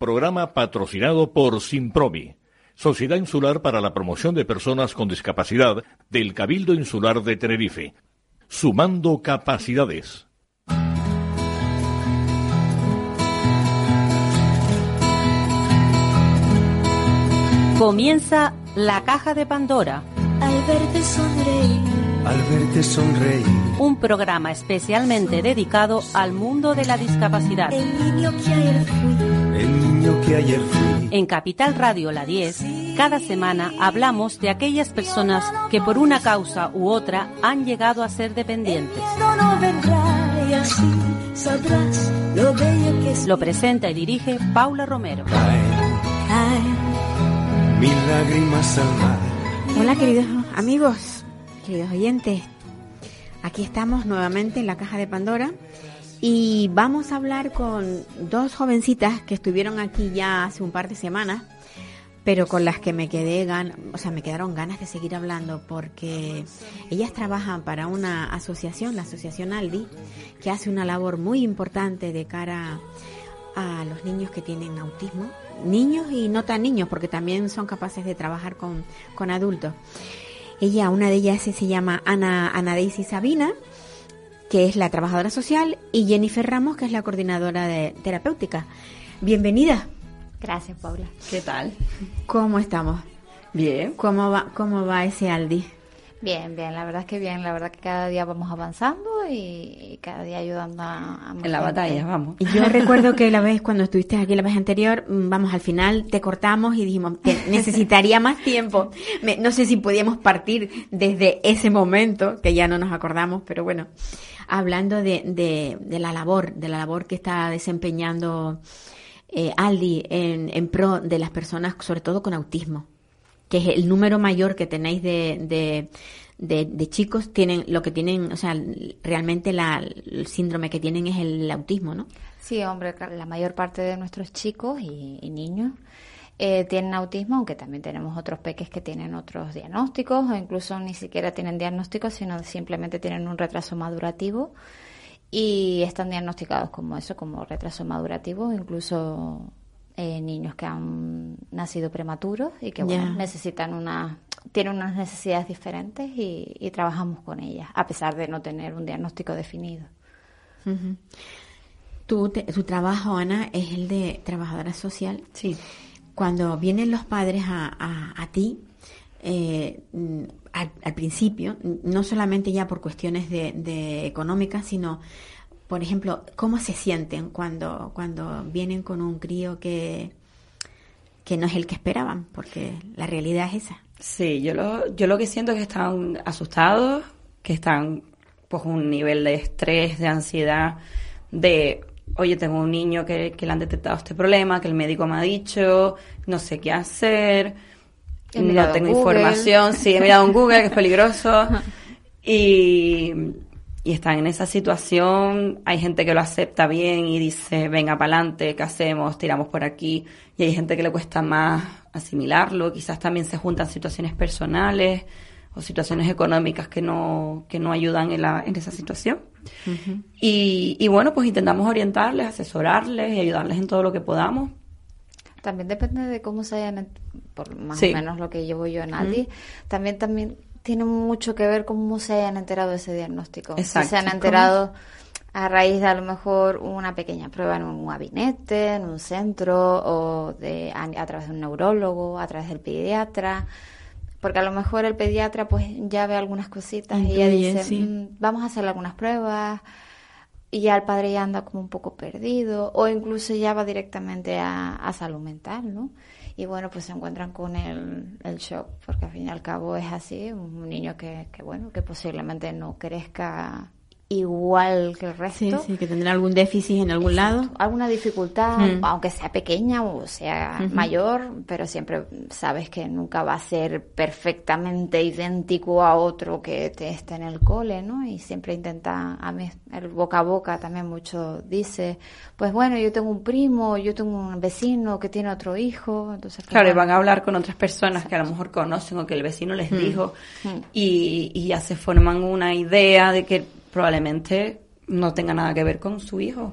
Programa patrocinado por Simpromi, Sociedad Insular para la Promoción de Personas con Discapacidad del Cabildo Insular de Tenerife. Sumando capacidades. Comienza la caja de Pandora. Al verte sonreír. Al verte sonreír. Un programa especialmente dedicado al mundo de la discapacidad. El niño que ayer fui. El niño que ayer fui. En Capital Radio La 10, cada semana hablamos de aquellas personas que por una causa u otra han llegado a ser dependientes. Lo presenta y dirige Paula Romero. Hola queridos amigos, queridos oyentes. Aquí estamos nuevamente en la caja de Pandora y vamos a hablar con dos jovencitas que estuvieron aquí ya hace un par de semanas, pero con las que me quedé gan o sea, me quedaron ganas de seguir hablando porque ellas trabajan para una asociación, la Asociación Aldi, que hace una labor muy importante de cara a los niños que tienen autismo, niños y no tan niños, porque también son capaces de trabajar con, con adultos. Ella, una de ellas se llama Ana, Ana Daisy Sabina, que es la trabajadora social, y Jennifer Ramos, que es la coordinadora de terapéutica. Bienvenida. Gracias, Paula. ¿Qué tal? ¿Cómo estamos? Bien. ¿Cómo va, cómo va ese Aldi? Bien, bien, la verdad es que bien, la verdad que cada día vamos avanzando y, cada día ayudando a, a En la batalla, vamos. Y yo recuerdo que la vez cuando estuviste aquí la vez anterior, mm, vamos, al final te cortamos y dijimos que necesitaría más tiempo. Me- no sé si podíamos partir desde ese momento, que ya no nos acordamos, pero bueno, hablando de, de, de la labor, de la labor que está desempeñando eh, Aldi en, en pro de las personas, sobre todo con autismo que es el número mayor que tenéis de, de, de, de chicos tienen lo que tienen, o sea, realmente la, el síndrome que tienen es el autismo, ¿no? Sí, hombre, la mayor parte de nuestros chicos y, y niños eh, tienen autismo, aunque también tenemos otros peques que tienen otros diagnósticos o incluso ni siquiera tienen diagnósticos, sino simplemente tienen un retraso madurativo y están diagnosticados como eso, como retraso madurativo, incluso eh, niños que han nacido prematuros y que bueno, necesitan una tienen unas necesidades diferentes y, y trabajamos con ellas, a pesar de no tener un diagnóstico definido. Tu, te- tu trabajo, Ana, es el de trabajadora social. Sí. Cuando vienen los padres a, a, a ti, eh, al, al principio, no solamente ya por cuestiones de, de económicas, sino, por ejemplo, cómo se sienten cuando, cuando vienen con un crío que, que no es el que esperaban, porque la realidad es esa. Sí, yo lo, yo lo que siento es que están asustados, que están pues un nivel de estrés, de ansiedad, de oye, tengo un niño que, que le han detectado este problema, que el médico me ha dicho, no sé qué hacer, no tengo Google. información, sí, he mirado en Google, que es peligroso. Y, y están en esa situación, hay gente que lo acepta bien y dice, venga para adelante, ¿qué hacemos? Tiramos por aquí. Y hay gente que le cuesta más asimilarlo, quizás también se juntan situaciones personales o situaciones económicas que no, que no ayudan en, la, en esa situación. y, y bueno, pues intentamos orientarles, asesorarles y ayudarles en todo lo que podamos. También depende de cómo se hayan, por más Sí. o menos lo que llevo yo en Aldi, también también tiene mucho que ver cómo se hayan enterado de ese diagnóstico. Exacto. Si se han enterado a raíz de a lo mejor una pequeña prueba en un gabinete, en un centro, o de, a, a través de un neurólogo, a través del pediatra. Porque a lo mejor el pediatra pues ya ve algunas cositas y ya Intuye, dice, sí. "Mm, vamos a hacerle algunas pruebas, y ya el padre ya anda como un poco perdido o incluso ya va directamente a, a salud mental, ¿no? Y bueno, pues se encuentran con el, el shock, porque al fin y al cabo es así, un niño que, que bueno, que posiblemente no crezca igual que el Sí, resto. sí, que tendrá algún déficit en algún lado. Alguna dificultad, Mm. aunque sea pequeña o sea mayor, pero siempre sabes que nunca va a ser perfectamente idéntico a otro que te esté en el cole, ¿no? Y siempre intenta, a mí el boca a boca también mucho dice, pues bueno, yo tengo un primo, yo tengo un vecino que tiene otro hijo, entonces... Claro, y van a hablar con otras personas que a lo mejor conocen o que el vecino les dijo Mm. y, y ya se forman una idea de que probablemente no tenga nada que ver con su hijo.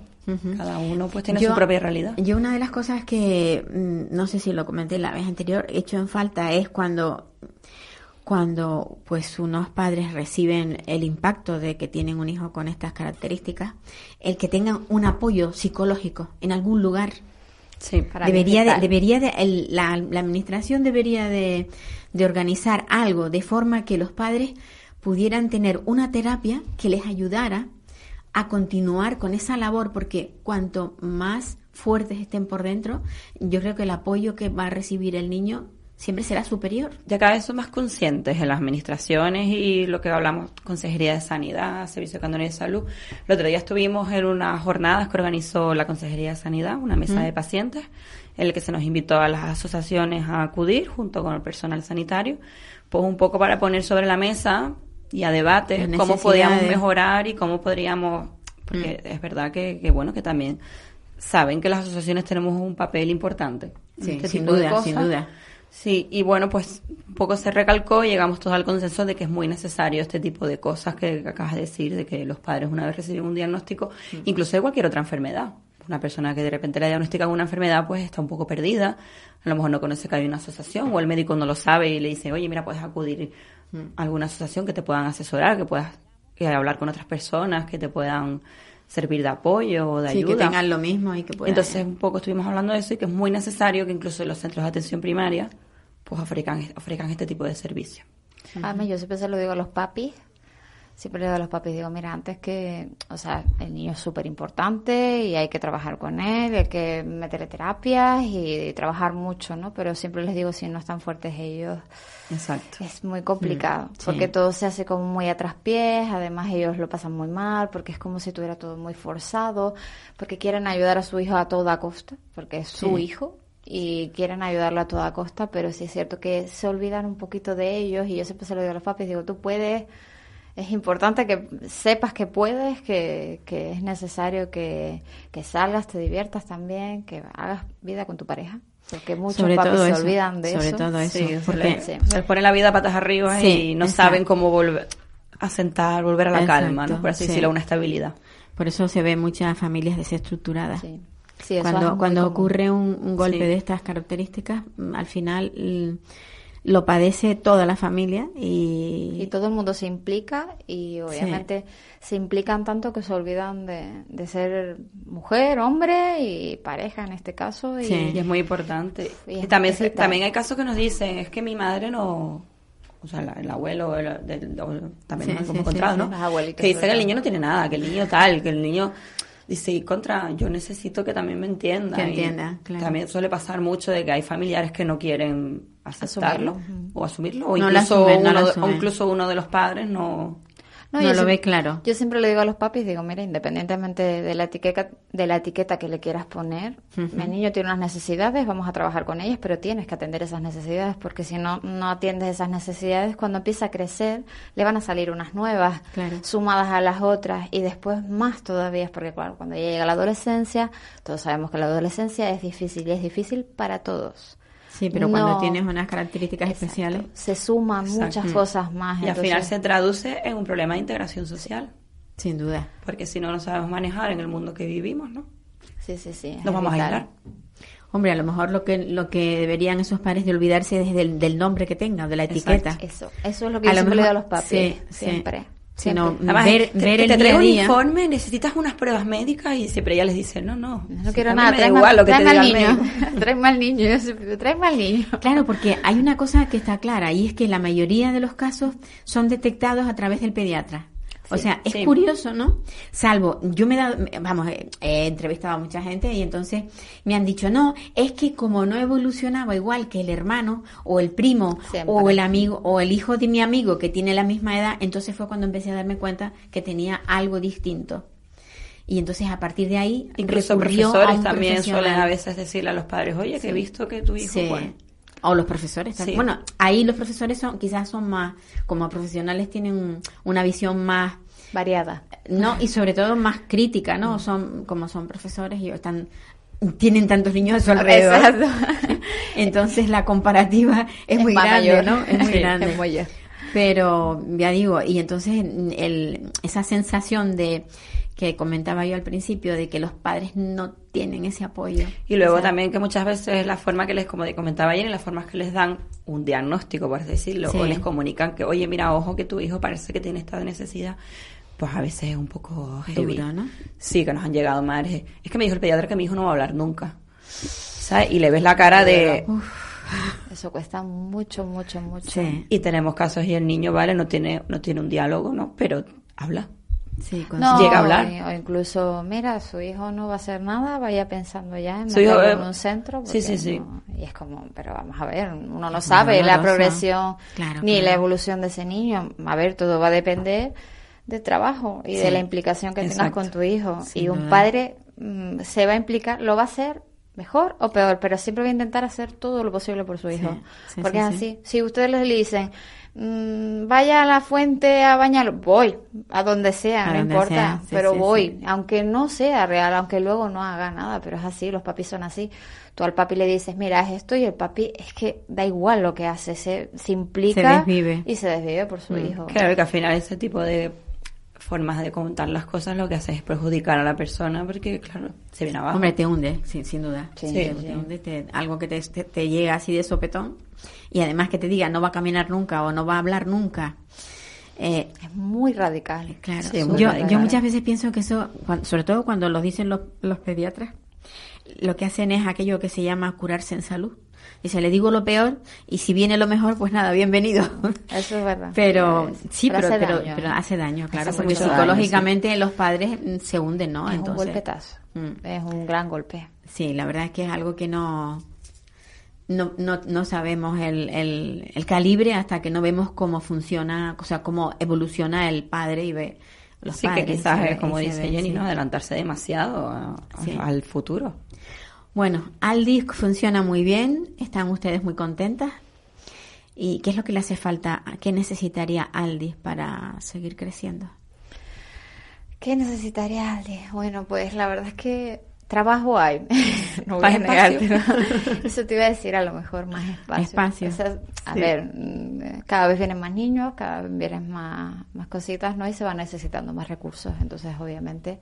Cada uno pues tiene Yo- su propia realidad. Yo una de las cosas que, mm, no sé si lo comenté la vez anterior, he hecho en falta es cuando, cuando pues unos padres reciben el impacto de que tienen un hijo con estas características, el que tengan un apoyo psicológico en algún lugar. Sí, Para debería de, debería de, el- la, la administración debería de, de organizar algo de forma que los padres pudieran tener una terapia que les ayudara a continuar con esa labor porque cuanto más fuertes estén por dentro, yo creo que el apoyo que va a recibir el niño siempre será superior. Ya cada vez son más conscientes en las administraciones y lo que hablamos, Consejería de Sanidad, Servicio Canario de Salud. El otro día estuvimos en unas jornadas que organizó la Consejería de Sanidad, una mesa de pacientes, en el que se nos invitó a las asociaciones a acudir junto con el personal sanitario, pues un poco para poner sobre la mesa y a debate Las cómo podíamos mejorar y cómo podríamos, porque es verdad que, que bueno, que también saben que las asociaciones tenemos un papel importante Sí, este sin duda, sin duda. Sí, y bueno, pues un poco se recalcó y llegamos todos al consenso de que es muy necesario este tipo de cosas que acabas de decir, de que los padres una vez reciben un diagnóstico, incluso de cualquier otra enfermedad. Una persona que de repente le diagnostican una enfermedad, pues está un poco perdida, a lo mejor no conoce que hay una asociación o el médico no lo sabe y le dice, oye, mira, puedes acudir alguna asociación que te puedan asesorar, que puedas eh, hablar con otras personas, que te puedan servir de apoyo o de Sí, ayuda. que tengan lo mismo y que puedan... Entonces, un poco estuvimos hablando de eso y que es muy necesario que incluso los centros de atención primaria pues ofrezcan, ofrezcan este tipo de servicio. Además, yo siempre se lo digo a los papis. Siempre le digo a los papis, digo, mira, antes que, o sea, el niño es súper importante y hay que trabajar con él, hay que meterle terapias y, trabajar mucho, ¿no? Pero siempre les digo, si no están fuertes ellos, Exacto. es muy complicado, sí. porque todo se hace como muy a traspiés, además ellos lo pasan muy mal, porque es como si tuviera todo muy forzado, porque quieren ayudar a su hijo a toda costa, porque es su Sí. hijo y quieren ayudarlo a toda costa, pero sí es cierto que se olvidan un poquito de ellos y yo siempre se lo digo a los papis, digo, tú puedes, es importante que sepas que puedes, que, que es necesario que, que salgas, te diviertas también, que hagas vida con tu pareja, porque muchos Sobre papis todo se eso, olvidan de sobre eso. todo eso, Sí, porque- Sí. se les pone la vida patas arriba Sí, y no exacto. saben cómo volver a sentar, volver a la calma, Exacto, ¿no? Por así sí. decirlo, a una estabilidad. Por eso se ven muchas familias desestructuradas. Cuando cuando ocurre un, un golpe Sí. de estas características, al final lo padece toda la familia y, Y todo el mundo se implica y obviamente se implican tanto que se olvidan de, de ser mujer, hombre y pareja en este caso. Y, Sí. Y es muy importante. Y también, necesita. también hay casos que nos dicen, es que mi madre no... O sea, la- el abuelo el- o también Sí, nos sí, hemos encontrado, sí. ¿no? Que dice que el niño no tiene nada, que el niño tal, que el niño... Dice, y contra, yo necesito que también me entienda. Que entienda, claro. También suele pasar mucho de que hay familiares que no quieren aceptarlo Asumirlo. o asumirlo, o No incluso, asumen, no uno, o incluso uno de los padres no... no yo lo siempre- ve claro. Yo siempre le digo a los papis, digo, mira, independientemente de la etiqueta, de la etiqueta que le quieras poner, el niño tiene unas necesidades, vamos a trabajar con ellas, pero tienes que atender esas necesidades, porque si no, no atiendes esas necesidades, cuando empieza a crecer, le van a salir unas nuevas, Claro. sumadas a las otras, y después más todavía, porque claro, cuando ya llega la adolescencia, todos sabemos que la adolescencia es difícil, y es difícil para todos. Sí, pero cuando No. tienes unas características Exacto. especiales, Se suman Exacto. muchas cosas más. Y al final se traduce en un problema de integración social. sin duda. Porque si no lo sabemos manejar en el mundo que vivimos, ¿no? Sí, sí, sí. Nos vamos a vital. aislar. Hombre, a lo mejor lo que lo que deberían esos padres de olvidarse es del, del nombre que tenga, de la Exacto. etiqueta. Eso, eso es lo que A yo lo siempre le digo a los papis. sí, sí. Sino. Además, ver, te, ver el te trae un informe, necesitas unas pruebas médicas y siempre ella les dice, no, no. No quiero nada, da tráeme, igual lo que te tráeme diga al el niño. médico. tráeme al niño, yo siempre digo, tráeme al niño. Claro, porque hay una cosa que está clara y es que la mayoría de los casos son detectados a través del pediatra. O sea, es sí. curioso, ¿no? Salvo, yo me he dado, vamos, he entrevistado a mucha gente y entonces me han dicho, no, es que como no evolucionaba igual que el hermano o el primo Siempre. o el amigo o el hijo de mi amigo que tiene la misma edad, entonces fue cuando empecé a darme cuenta que tenía algo distinto. Y entonces a partir de ahí Incluso profesores también suelen a veces decirle a los padres, oye, que he visto que tu hijo... Sí. bueno, O los profesores. Sí. Bueno, ahí los profesores son quizás son más, como profesionales tienen una visión más, Variada. no y sobre todo más crítica, ¿no? Son como son profesores y están tienen tantos niños a su alrededor. Exacto. Entonces la comparativa es, muy grande, mayor. ¿no? Es muy Sí, grande. es. Pero ya digo, y entonces el, esa sensación de que comentaba yo al principio de que los padres no tienen ese apoyo. Y luego O sea, también que muchas veces la forma que les, como comentaba ayer, las formas que les dan un diagnóstico, por así decirlo, Sí. o les comunican que, oye, mira, ojo que tu hijo parece que tiene esta necesidad, pues a veces es un poco heavy. Duro, ¿no? Sí, que nos han llegado madres. Es que me dijo el pediatra que mi hijo no va a hablar nunca. ¿Sabes? Y le ves la cara de... Eso cuesta mucho, mucho, mucho. Sí, Y tenemos casos y el niño, vale, no tiene, no tiene un diálogo, ¿no? Pero habla. Sí, No, su- Llega a hablar. O incluso, mira, su hijo no va a hacer nada, vaya pensando ya en hijo, meterlo eh, en un centro. sí, sí, sí. no- y es como, pero vamos a ver, uno no sabe la progresión Claro, ni claro. la evolución de ese niño. A ver, todo va a depender del trabajo y Sí. de la implicación que tengas con tu hijo. Y un padre mm, se va a implicar, lo va a hacer mejor o peor, pero siempre va a intentar hacer todo lo posible por su hijo. sí, porque es sí. así. Si ustedes les dicen, mm, vaya a la fuente a bañarlo, voy, a donde sea, A no donde importa, sea, sí, pero sí, voy, sí. aunque no sea real, aunque luego no haga nada, pero es así, los papis son así. Tú al papi le dices, mira, es esto, y el papi es que da igual lo que hace, se, se implica Se desvive. y se desvive por su hijo. Claro que al final ese tipo de formas de contar las cosas lo que hace es perjudicar a la persona porque, claro, se viene abajo. Hombre, te hunde, sin, sin duda. Sí, te, sí. te hunde, te- algo que te, te- te llega así de sopetón y además que te diga no va a caminar nunca o no va a hablar nunca. Eh, Es muy radical. claro, Sí, muy yo, radical. yo muchas veces pienso que eso, sobre todo cuando lo dicen los, los pediatras, lo que hacen es aquello que se llama curarse en salud. Dice, le digo lo peor y si viene lo mejor, pues nada, bienvenido. Eso es verdad. Pero Es- sí, pero, hace pero, daño. pero hace daño, claro, Hace porque daño, psicológicamente los padres mm, se hunden, ¿no? es un golpetazo. Mm. Es un gran golpe. Sí, la verdad es que es algo que no no, no, no sabemos el, el, el calibre hasta que no vemos cómo funciona, o sea, cómo evoluciona el padre y ve los sí, padres. que y quizás ve- es como dice ve, Jenny, sí. ¿no? Adelantarse demasiado a- Sí. al futuro. Bueno, Aldi funciona muy bien, están ustedes muy contentas. ¿Y qué es lo que le hace falta? ¿Qué necesitaría Aldi para seguir creciendo? ¿Qué necesitaría Aldi? Bueno, pues la verdad es que trabajo hay. no voy a espacio. Eso te iba a decir a lo mejor más espacio. Espacio. O sea, a Sí. ver, cada vez vienen más niños, cada vez vienen más, más cositas, ¿no? Y se van necesitando más recursos. Entonces, obviamente,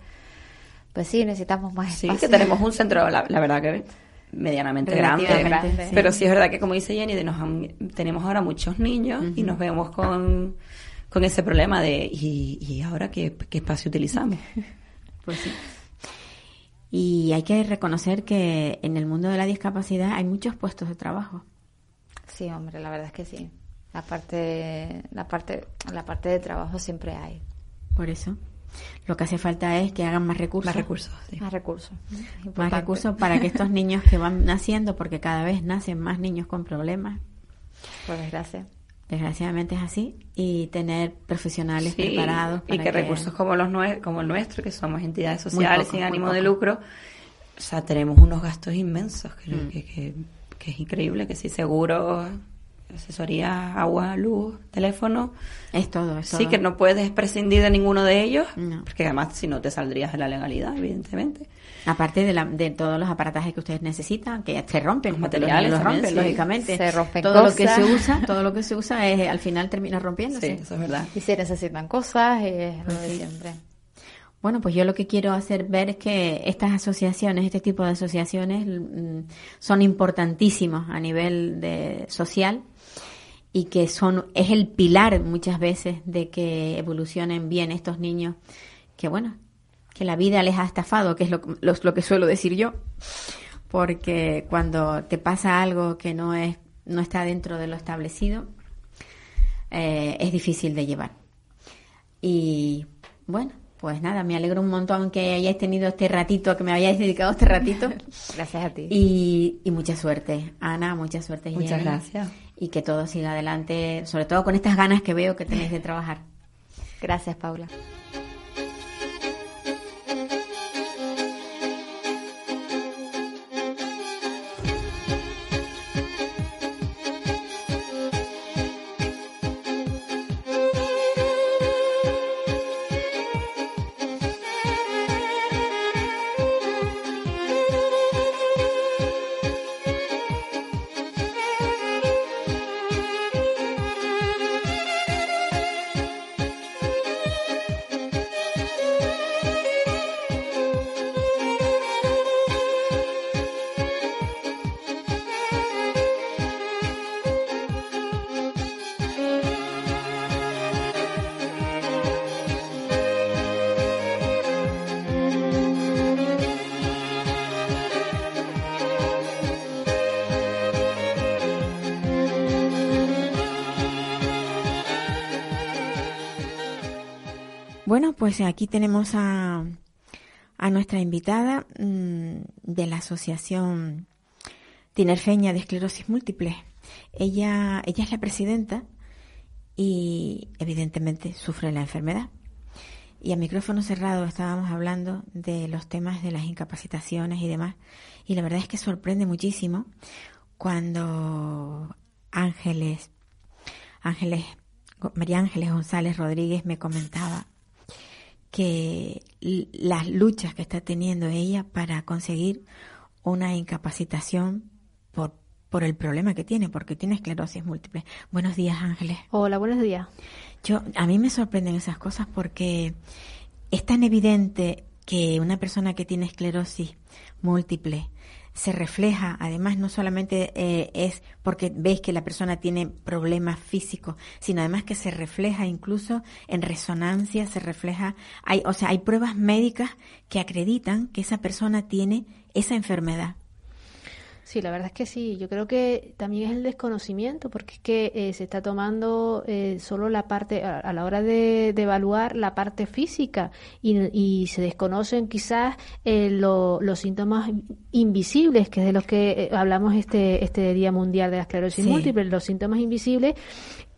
pues sí, necesitamos más Sí, espacio. que tenemos un centro, la, la verdad que medianamente grande. Pero sí es verdad que, como dice Jenny, de nos han- tenemos ahora muchos niños y nos vemos con, con ese problema de ¿y, y ahora qué, qué espacio utilizamos? Pues sí. Y hay que reconocer que en el mundo de la discapacidad hay muchos puestos de trabajo. Sí, hombre, la verdad es que sí. La parte, la parte, la parte de trabajo siempre hay Por eso, lo que hace falta es que hagan más recursos. Más recursos. sí. más recursos. Más recursos para que estos niños que van naciendo, porque cada vez nacen más niños con problemas, Por desgracia. desgraciadamente es así, y tener profesionales Sí, preparados. y para que recursos como los nue- como el nuestro, que somos entidades sociales sin ánimo de lucro, o sea, tenemos unos gastos inmensos, que, Mm. que, que- que es increíble, que si seguro, asesoría, agua, luz, teléfono, Es todo, es sí todo. que no puedes prescindir de ninguno de ellos, No. porque además si no te saldrías de la legalidad, evidentemente. Aparte de, la- de todos los aparatajes que ustedes necesitan, que se rompen, Los materiales los también, rompen, sí. lógicamente. Se rompen todo lo que se usa, todo lo que se usa es, al final termina rompiéndose. Sí, eso es verdad. Y si necesitan cosas, es lo de sí. siempre. Bueno, pues yo lo que quiero hacer ver es que estas asociaciones, este tipo de asociaciones, mm, son importantísimos a nivel de social y que son es el pilar muchas veces de que evolucionen bien estos niños que bueno que la vida les ha estafado que es lo, lo, lo que suelo decir yo porque cuando te pasa algo que no es no está dentro de lo establecido eh, es difícil de llevar y bueno, pues nada, me alegro un montón que hayáis tenido este ratito, que me hayáis dedicado este ratito. Gracias a ti. Y, y mucha suerte, Ana, mucha suerte. Muchas Jenny. gracias. Y que todo siga adelante, sobre todo con estas ganas que veo que tenéis de trabajar. Gracias, Paula. Pues aquí tenemos a, nuestra invitada mm, de la Asociación Tinerfeña de Esclerosis Múltiple. Ella, ella es la presidenta y evidentemente sufre la enfermedad. Y a micrófono cerrado estábamos hablando de los temas de las incapacitaciones y demás. Y la verdad es que sorprende muchísimo cuando Ángeles, Ángeles, María Ángeles González Rodríguez me comentaba que las luchas que está teniendo ella para conseguir una incapacitación por, por el problema que tiene, porque tiene esclerosis múltiple. Buenos días, Ángeles. Hola, buenos días. Yo, a mí me sorprenden esas cosas porque es tan evidente que una persona que tiene esclerosis múltiple se refleja, además no solamente eh, es porque veis que la persona tiene problemas físicos, sino además que se refleja incluso en resonancia, se refleja, hay, o sea, hay pruebas médicas que acreditan que esa persona tiene esa enfermedad. Sí, la verdad es que sí. Yo creo que también es el desconocimiento, porque es que eh, se está tomando eh, solo la parte, a, la hora de, evaluar la parte física y, se desconocen quizás eh, los síntomas invisibles, que es de los que hablamos este, este Día Mundial de la Esclerosis Múltiple, los síntomas invisibles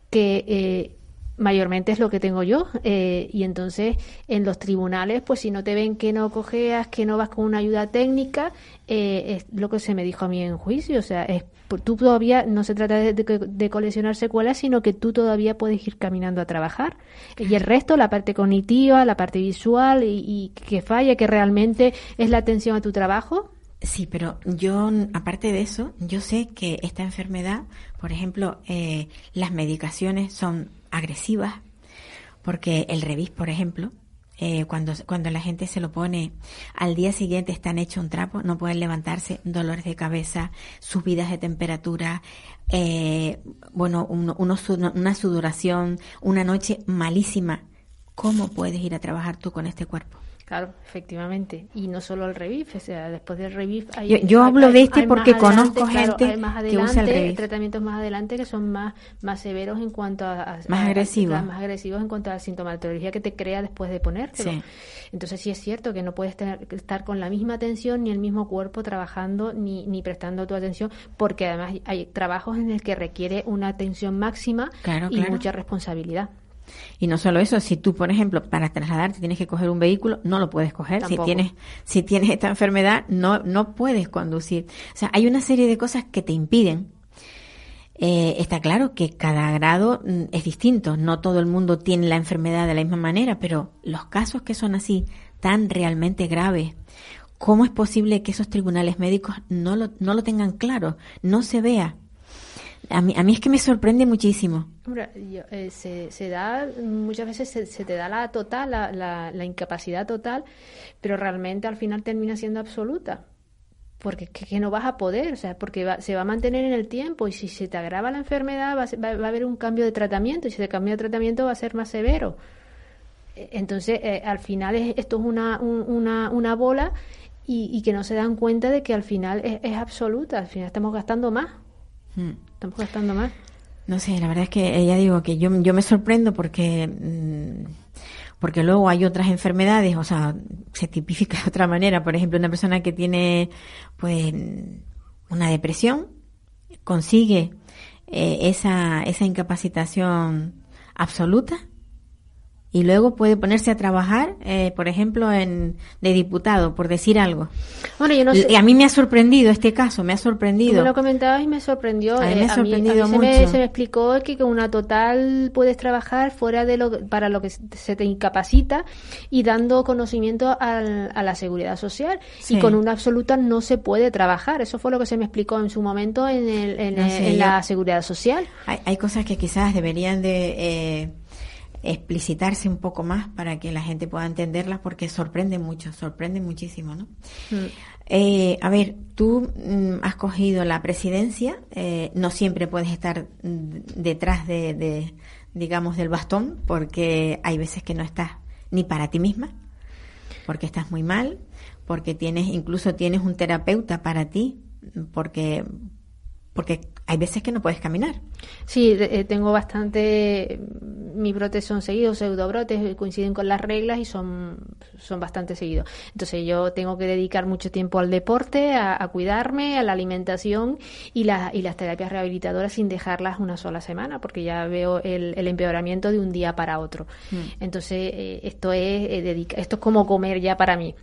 que mayormente es lo que tengo yo eh, y entonces en los tribunales pues si no te ven que no cojeas que no vas con una ayuda técnica eh, es lo que se me dijo a mí en juicio. O sea es tú todavía no se trata de, coleccionar secuelas sino que tú todavía puedes ir caminando a trabajar. Y el resto la parte cognitiva la parte visual y, y que falla que realmente es la atención a tu trabajo. Sí, pero yo, aparte de eso, yo sé que esta enfermedad, por ejemplo, eh, las medicaciones son agresivas, porque el Revis, por ejemplo, eh, cuando, cuando la gente se lo pone al día siguiente están hecho un trapo, no pueden levantarse, dolores de cabeza, subidas de temperatura, eh, bueno, una sudoración, una noche malísima. ¿Cómo puedes ir a trabajar tú con este cuerpo? Claro, efectivamente. Y no solo el Revif, o sea, después del Revif hay... Yo, hablo de este porque conozco gente que usa el Revif. tratamientos más adelante que son más, más severos en cuanto a... más agresivos. Más agresivos en cuanto a la sintomatología que te crea después de ponértelo. Entonces sí es cierto que no puedes tener, estar con la misma atención ni el mismo cuerpo trabajando ni, ni prestando tu atención porque además hay trabajos en el que requiere una atención máxima y mucha responsabilidad. Y no solo eso, si tú, por ejemplo, para trasladarte tienes que coger un vehículo, no lo puedes coger. Si tienes, si tienes esta enfermedad, no, no puedes conducir. O sea, hay una serie de cosas que te impiden. Eh, está claro que cada grado mm, es distinto. No todo el mundo tiene la enfermedad de la misma manera, pero los casos que son así, tan realmente graves, ¿cómo es posible que esos tribunales médicos no lo, no lo tengan claro? No se vea a mí, a mí es que me sorprende muchísimo. Eh, se, se, da, muchas veces se, te da la total, la, la, incapacidad total, pero realmente al final termina siendo absoluta. Porque que, no vas a poder, o sea, porque se va a mantener en el tiempo y si se te agrava la enfermedad va a, va, haber un cambio de tratamiento y si se cambia de tratamiento va a ser más severo. E, entonces, eh, al final esto es una, una, una bola y, que no se dan cuenta de que al final es, es absoluta, al final estamos gastando más. Hmm. ¿Estamos gastando más? No sé, la verdad es que ella digo que yo, yo me sorprendo porque mm, porque luego hay otras enfermedades, o sea, se tipifica de otra manera. Por ejemplo, una persona que tiene pues una depresión consigue eh, esa, esa incapacitación absoluta y luego puede ponerse a trabajar, eh, por ejemplo, en, de diputado, por decir algo. Bueno, yo no sé. Y a mí me ha sorprendido este caso, me ha sorprendido. Tú me lo comentabas y me sorprendió. A mí me ha sorprendido a mí, Se, me, explicó que con una total puedes trabajar fuera de lo para lo que se te incapacita y dando conocimiento a la seguridad social. Y con una absoluta no se puede trabajar. Eso fue lo que se me explicó en su momento en, el, en, la seguridad social. Hay, hay, cosas que quizás deberían de... Eh, explicitarse un poco más para que la gente pueda entenderlas porque sorprende mucho, sorprende muchísimo, ¿no? Mm. Eh, a ver, tú mm, has cogido la presidencia, eh, no siempre puedes estar detrás de, digamos, del bastón porque hay veces que no estás ni para ti misma, porque estás muy mal, porque tienes, incluso tienes un terapeuta para ti, porque porque hay veces que no puedes caminar. Sí, eh, tengo bastante. Mis brotes son seguidos, pseudobrotes, eh, coinciden con las reglas y son, son bastante seguidos. Entonces, yo tengo que dedicar mucho tiempo al deporte, a, a cuidarme, a la alimentación y, la- y las terapias rehabilitadoras sin dejarlas una sola semana, porque ya veo el, el empeoramiento de un día para otro. Entonces, eh, esto, es, eh, dedica- esto es como comer ya para mí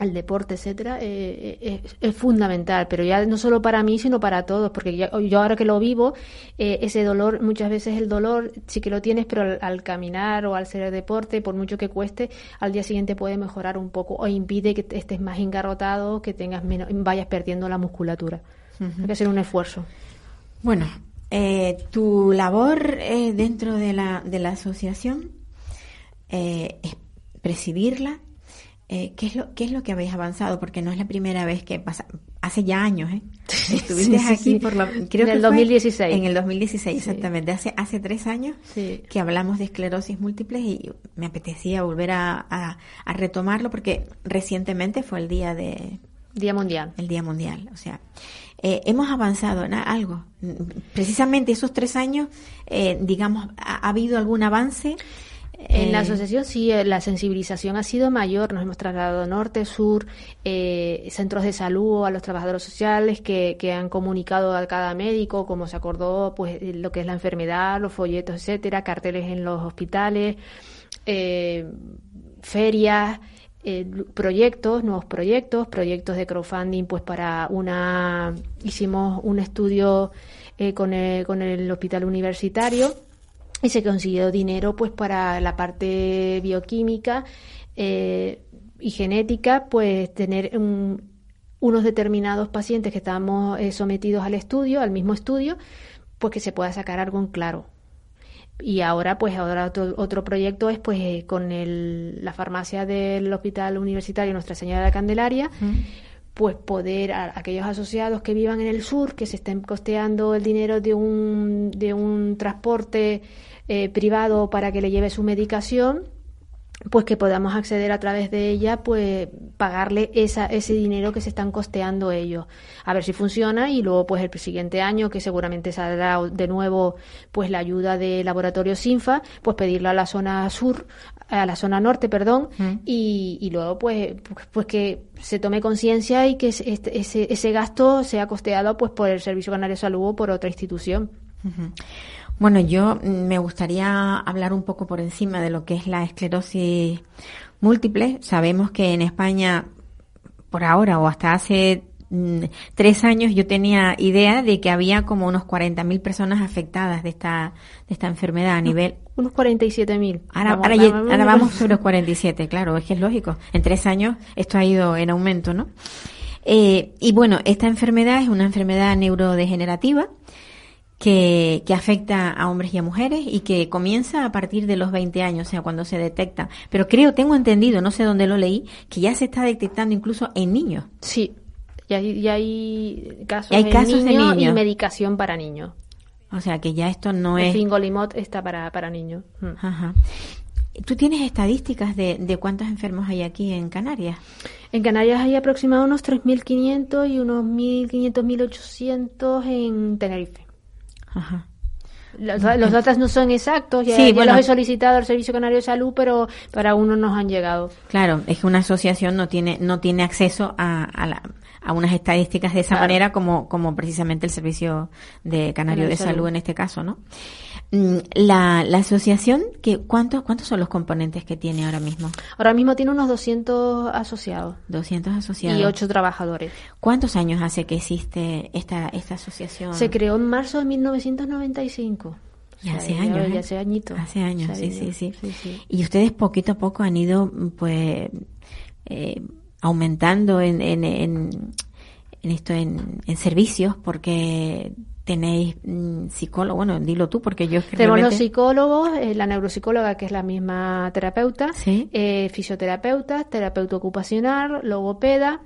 el deporte, etcétera, eh, eh, es, es fundamental, pero ya no solo para mí, sino para todos, porque ya- yo ahora que lo vivo, eh, ese dolor, muchas veces el dolor sí que lo tienes, pero al, al caminar o al hacer deporte, por mucho que cueste, al día siguiente puede mejorar un poco o impide que estés más engarrotado, que tengas menos, vayas perdiendo la musculatura. Hay que hacer un esfuerzo. Bueno, eh, tu labor eh, dentro de la, de la asociación eh, es presidirla. Eh, ¿qué, es lo, ¿Qué es lo que habéis avanzado? Porque no es la primera vez que pasa. Hace ya años, ¿eh? Estuviste Sí, sí, aquí sí. por lo, creo En que el fue 2016. En el 2016, Sí. exactamente. Hace, hace tres años que hablamos de esclerosis múltiple y me apetecía volver a, a- a retomarlo porque recientemente fue el día de, Día Mundial. el Día Mundial. O sea, eh, hemos avanzado en algo. Precisamente esos tres años, eh, digamos, ¿ha, ha habido algún avance? En la Eh, asociación sí, eh, la sensibilización ha sido mayor. Nos hemos trasladado norte, sur, eh, centros de salud, a los trabajadores sociales que, que han comunicado a cada médico cómo se acordó, pues lo que es la enfermedad, los folletos, etcétera, carteles en los hospitales, eh, ferias, eh, proyectos, nuevos proyectos, proyectos de crowdfunding, pues para una hicimos un estudio eh, con, el, con el hospital universitario y se consiguió dinero pues para la parte bioquímica eh, y genética pues tener un- unos determinados pacientes que estábamos eh, sometidos al estudio al mismo estudio pues que se pueda sacar algo en claro. Y ahora pues ahora otro, otro proyecto es pues eh, con el- la farmacia del hospital universitario Nuestra Señora de la Candelaria pues poder a aquellos asociados que vivan en el sur, que se estén costeando el dinero de un, de un transporte eh, privado para que le lleve su medicación, pues que podamos acceder a través de ella, pues pagarle esa, ese dinero que se están costeando ellos. A ver si funciona y luego pues el siguiente año, que seguramente saldrá de nuevo pues la ayuda de Laboratorio Sinfa, pues pedirla a la zona sur, a la zona norte, perdón, y, y luego pues, pues, pues que se tome conciencia y que ese, este- ese, ese gasto sea costeado pues por el Servicio Canario de Salud o por otra institución. Bueno, yo mm, me gustaría hablar un poco por encima de lo que es la esclerosis múltiple. Sabemos que en España, por ahora o hasta hace mm, tres años, yo tenía idea de que había como unos 40.000 personas afectadas de esta, de esta enfermedad a nivel Unos 47.000. Ahora, Vamos, ahora, vamos, ahora vamos sobre los 47, claro, es que es lógico. En tres años esto ha ido en aumento, ¿no? Eh, y bueno, esta enfermedad es una enfermedad neurodegenerativa que, que afecta a hombres y a mujeres y que comienza a partir de los 20 años, o sea, cuando se detecta. Pero creo, tengo entendido, no sé dónde lo leí, que ya se está detectando incluso en niños. Sí, y hay, y hay casos, Y hay en casos de niños y medicación para niños. O sea, que ya esto no el es... fingolimod está para, para niños. Mm. Ajá. ¿Tú tienes estadísticas de, de cuántos enfermos hay aquí en Canarias? En Canarias hay aproximadamente unos 3.500 y unos 1.500, 1.800 en Tenerife. Ajá. Los, los datos no son exactos, ya, Sí, ya bueno. los he solicitado al Servicio Canario de Salud, pero para uno nos han llegado. Claro, es que una asociación no tiene no tiene acceso a, a, la- a unas estadísticas de esa Claro. manera como como precisamente el servicio de Canario Canario de. Salud. en este caso, ¿no? Mm, La, la asociación que cuántos cuántos son los componentes que tiene ahora mismo? Ahora mismo tiene unos 200 asociados 200 asociados. y 8 trabajadores. ¿Cuántos años hace que existe esta esta asociación? Se creó en marzo de 1995. Ya O sea, hace años, Ya ¿eh? hace añitos. Hace años, sí, sí, sí, Y ustedes poquito a poco han ido, mm, pues, eh, aumentando en, en, en, en esto, en, en servicios, porque tenéis mm, psicólogo, bueno, dilo tú, porque yo que Tenemos los realmente- psicólogos, eh, la neuropsicóloga, que es la misma terapeuta, Sí. eh, fisioterapeuta, terapeuta ocupacional, logopeda,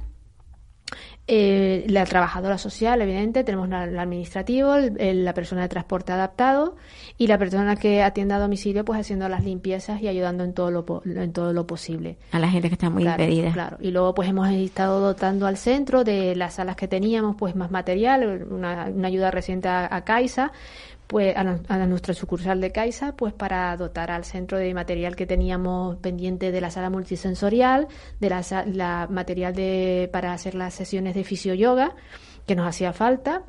eh, la trabajadora social, evidente, tenemos la- el administrativo, el- el- la persona de transporte adaptado y la persona que atiende a domicilio, pues haciendo las limpiezas y ayudando en todo lo, en todo lo posible. A la gente que está muy Claro, impedida. Claro, y luego pues hemos estado dotando al centro de las salas que teníamos, pues más material, una, una ayuda reciente a, a Caixa, pues a, nuestra sucursal de Caixa, pues para dotar al centro de material que teníamos pendiente de la sala multisensorial, de la, la material de para hacer las sesiones de fisioyoga que nos hacía falta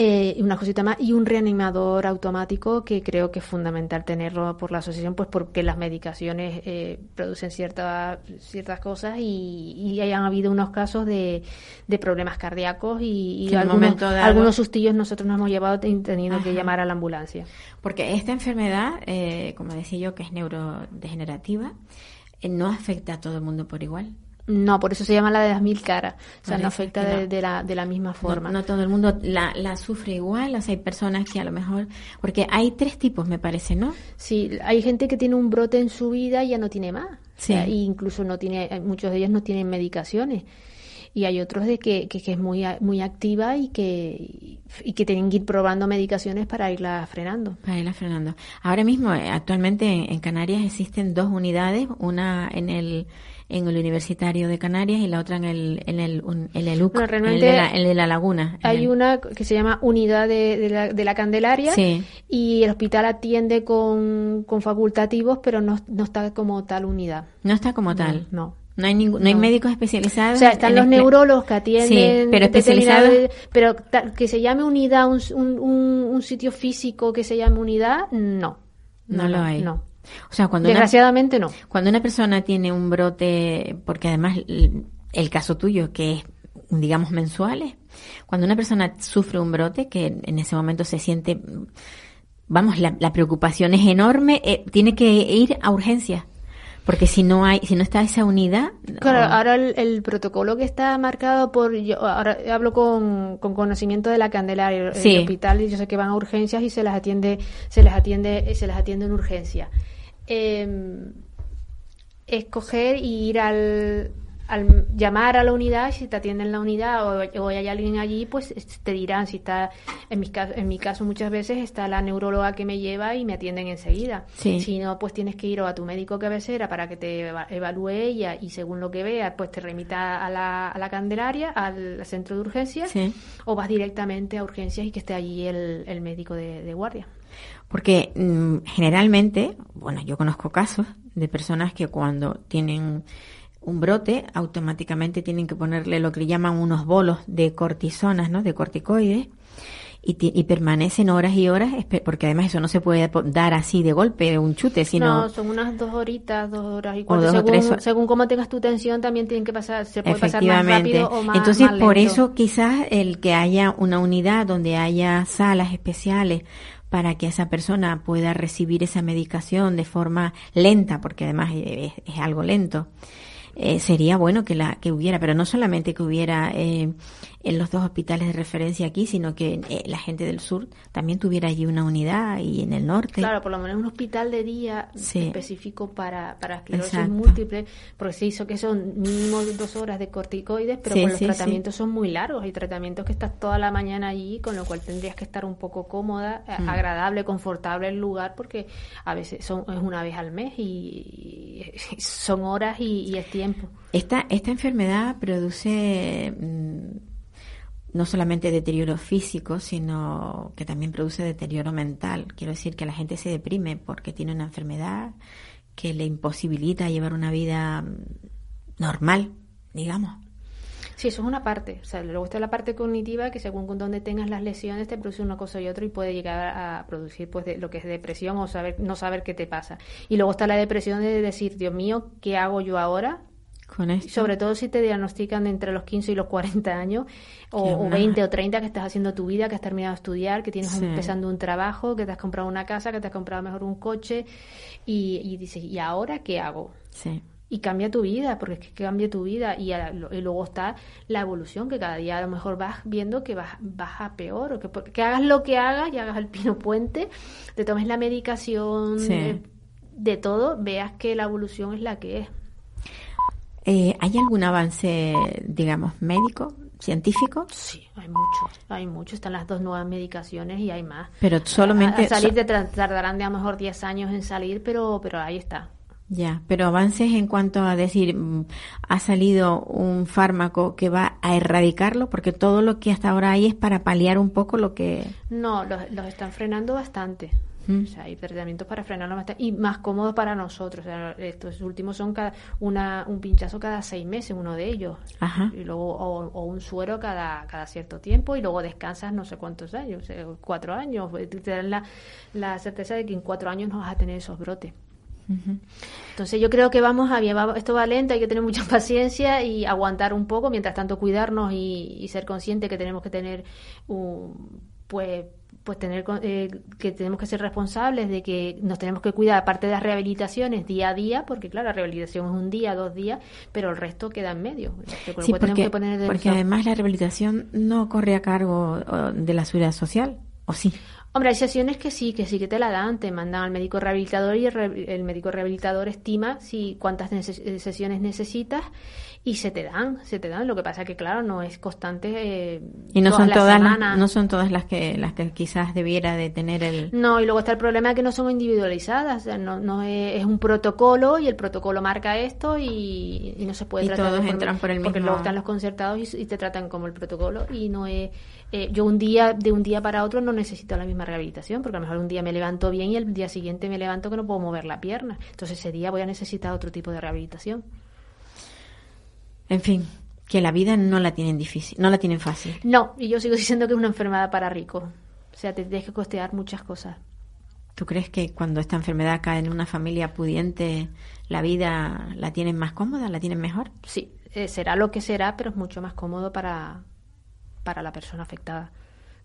eh, y una cosita más y un reanimador automático que creo que es fundamental tenerlo por la asociación pues porque las medicaciones eh, producen ciertas ciertas cosas y, y hayan habido unos casos de, de problemas cardíacos y, Que algunos, sustillos nosotros nos hemos llevado ten- teniendo que Ajá. llamar a la ambulancia Porque esta enfermedad, eh, como decía yo, que es neurodegenerativa, eh, no afecta a todo el mundo por igual. No por eso se llama la de las mil caras o sea no afecta no. de, de la, de la misma forma no todo el mundo la, la sufre igual, o sea, hay personas que a lo mejor, porque hay tres tipos, me parece, ¿no? Sí, hay gente que tiene un brote en su vida y ya no tiene más. Sí. O sea, e incluso no tiene, eh, muchos de ellos no tienen medicaciones. Y hay otros de que, que, que es muy, muy activa y que, y que tienen que ir probando medicaciones para irla frenando. Para irla frenando. Ahora mismo, eh, actualmente en, Canarias existen dos unidades, una en el en el Universitario de Canarias y la otra en el en el, en el UC, en el de la, el de la Laguna. Hay una que se llama Unidad de, de la, de la Candelaria Sí. y el hospital atiende con, con facultativos, pero no, no está como tal unidad. No está como tal. No. No hay ningún, no hay No. médicos especializados. O sea, están los este- neurólogos que atienden. Sí, pero especializados. Pero que se llame unidad, un, un, un- sitio físico que se llame unidad, no. No, lo hay. No. O sea, cuando una, Desgraciadamente no. cuando una persona tiene un brote, porque además el, el caso tuyo, que es, digamos, mensuales, cuando una persona sufre un brote, que en ese momento se siente, vamos, la, la preocupación es enorme, eh, tiene que ir a urgencias. Porque si no hay, si no está esa unidad, Claro, o- ahora el, el protocolo que está marcado por, yo ahora hablo con, con conocimiento de la Candelaria, el Sí. hospital, y yo sé que van a urgencias y se las atiende, se les atiende, se les atiende en urgencia. Eh, escoger y ir al, al llamar a la unidad, si te atienden en la unidad o, o hay alguien allí, pues te dirán si está, en mi, caso, en mi caso muchas veces está la neuróloga que me lleva y me atienden enseguida. Sí. Si no, pues tienes que ir o a tu médico cabecera para que te eva- evalúe ella y según lo que vea, pues te remita a la, a la Candelaria, al centro de urgencias, Sí. o vas directamente a urgencias y que esté allí el, el médico de, de guardia. Porque mm, generalmente, bueno, yo conozco casos de personas que cuando tienen un brote, automáticamente tienen que ponerle lo que llaman unos bolos de cortisonas, ¿no? De corticoides. Y, y permanecen horas y horas, porque además eso no se puede dar así de golpe, un chute, sino... No, son unas dos horitas, dos horas y O cuarto. dos o Según, según cómo tengas tu tensión, también tienen que pasar, se puede pasar más rápido o más Entonces, más por eso quizás el que haya una unidad donde haya salas especiales para que esa persona pueda recibir esa medicación de forma lenta, porque además es, es algo lento. Eh, sería bueno que la que hubiera, pero no solamente que hubiera eh, en los dos hospitales de referencia aquí, sino que eh, la gente del sur también tuviera allí una unidad y en el norte. Claro, por lo menos un hospital de día Sí. específico para, para esclerosis Exacto. múltiple, porque se hizo que son mínimo dos horas de corticoides, pero Sí, con los sí, tratamientos son muy largos. Hay tratamientos que estás toda la mañana allí, con lo cual tendrías que estar un poco cómoda, eh, Mm. agradable, confortable el lugar, porque a veces son es una vez al mes y, y son horas y, y es tiempo. Esta, esta enfermedad produce mm, no solamente deterioro físico, sino que también produce deterioro mental. Quiero decir que la gente se deprime porque tiene una enfermedad que le imposibilita llevar una vida normal, digamos. Sí, eso es una parte. Luego está la parte cognitiva que según donde tengas las lesiones te produce una cosa y otra y puede llegar a producir pues de- lo que es depresión o saber no saber qué te pasa. Y luego está la depresión de decir, Dios mío, ¿qué hago yo ahora? Con esto. Sobre todo si te diagnostican entre los 15 y los 40 años, o, o una- 20 o 30 que estás haciendo tu vida, que has terminado de estudiar, que tienes Sí. empezando un trabajo, que te has comprado una casa, que te has comprado mejor un coche, y, y dices, ¿y ahora qué hago? Sí. y cambia tu vida, porque es que cambia tu vida y, a- lo- y luego está la evolución, que cada día a lo mejor vas viendo que vas, vas a peor, o que, hagas lo que hagas y hagas el pino puente, te tomes la medicación, Sí. eh, de todo, veas que la evolución es la que es. Eh, ¿Hay algún avance, digamos, médico científico? Sí, hay mucho, hay mucho. Están las dos nuevas medicaciones y hay más. Pero solamente... A, a salir de, tardarán de a lo mejor 10 años en salir, pero, pero ahí está. Ya, pero avances en cuanto a decir, mm, ha salido un fármaco que va a erradicarlo, porque todo lo que hasta ahora hay es para paliar un poco lo que... No, los, los están frenando bastante. Mm. O sea, hay tratamientos para frenarlo bastante y más cómodos para nosotros. O sea, estos últimos son cada, una, un pinchazo cada seis meses, uno de ellos. Ajá. Y luego, o, o un suero cada, cada cierto tiempo y luego descansas no sé cuántos años, eh, cuatro años. Te dan la, la certeza de que en cuatro años no vas a tener esos brotes. Entonces yo creo que vamos a esto va lento, hay que tener mucha paciencia y aguantar un poco, mientras tanto cuidarnos y, y ser consciente que tenemos que tener un, pues pues tener eh, que tenemos que ser responsables de que nos tenemos que cuidar aparte de las rehabilitaciones día a día porque claro la rehabilitación es un día dos días pero el resto queda en medio lo Sí, tenemos porque, que poner de porque además la rehabilitación no corre a cargo de la seguridad social, ¿o sí? Hombre, hay sesiones que sí, que sí que te la dan, te mandan al médico rehabilitador y el, re- el médico rehabilitador estima si cuántas neces- eh, sesiones necesitas y se te dan, se te dan. Lo que pasa que claro, no es constante. eh, Y no todas son las todas las, no son todas las que las que quizás debiera de tener el No, y luego está el problema de que no son individualizadas, o sea, no, no es, es un protocolo y el protocolo marca esto y, y no se puede Y tratar todos de entran por el porque mismo- luego están los concertados y, y te tratan como el protocolo y no es eh, yo un día de un día para otro no necesito la misma rehabilitación porque a lo mejor un día me levanto bien y el día siguiente me levanto que no puedo mover la pierna entonces ese día voy a necesitar otro tipo de rehabilitación en fin, que la vida no la tienen difícil, no la tienen fácil. no y yo sigo diciendo que es una enfermedad para ricos o sea te tienes que costear muchas cosas ¿Tú crees que cuando esta enfermedad cae en una familia pudiente, la vida la tienen más cómoda, la tienen mejor? sí, eh, será lo que será, pero es mucho más cómodo para, para la persona afectada.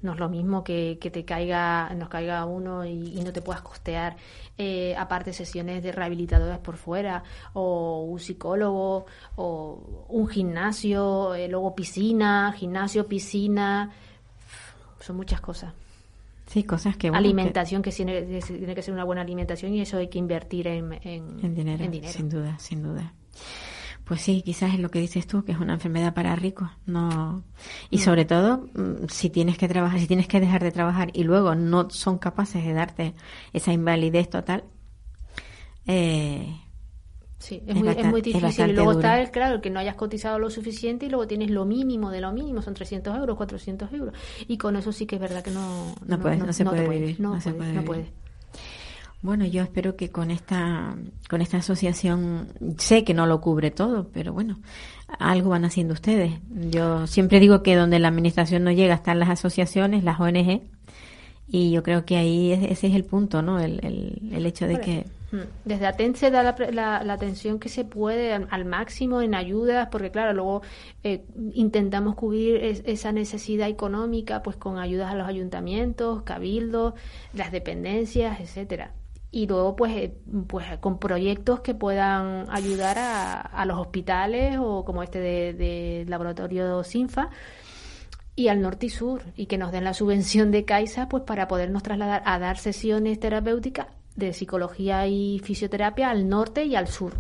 No es lo mismo que, que te caiga, nos caiga uno y, y no te puedas costear, eh, aparte sesiones de rehabilitadoras por fuera, o un psicólogo, o un gimnasio, eh, luego piscina, gimnasio, piscina, son muchas cosas. Sí, cosas que... bueno, alimentación, que tiene, que tiene que ser una buena alimentación y eso hay que invertir en, en dinero, en dinero. sin duda, sin duda. Pues sí, quizás es lo que dices tú, que es una enfermedad para ricos. No. Y sobre todo, mm, si tienes que trabajar, si tienes que dejar de trabajar y luego no son capaces de darte esa invalidez total, eh, Sí, Es es, muy, es muy es difícil. Y luego duro. está el, claro, el que no hayas cotizado lo suficiente y luego tienes lo mínimo de lo mínimo, son 300 euros, 400 euros. Y con eso sí que es verdad que no... No puedes, no se te puede puedes, vivir, No, no se puedes, puede no vivir. puedes. Bueno, yo espero que con esta, con esta asociación, sé que no lo cubre todo, pero bueno, algo van haciendo ustedes. Yo siempre digo que donde la administración no llega están las asociaciones, las ONG, y yo creo que ahí es- ese es el punto, ¿no? El, el, el hecho de que, Mm. Desde ATEN se da la, la- la atención que se puede al, al máximo en ayudas, porque claro, luego eh, intentamos cubrir es- esa necesidad económica pues con ayudas a los ayuntamientos, cabildos, las dependencias, etcétera. Y luego pues, eh, pues con proyectos que puedan ayudar a, a los hospitales o como este de, de laboratorio Sinfa y al norte y sur y que nos den la subvención de Caixa pues para podernos trasladar a dar sesiones terapéuticas de psicología y fisioterapia al norte y al sur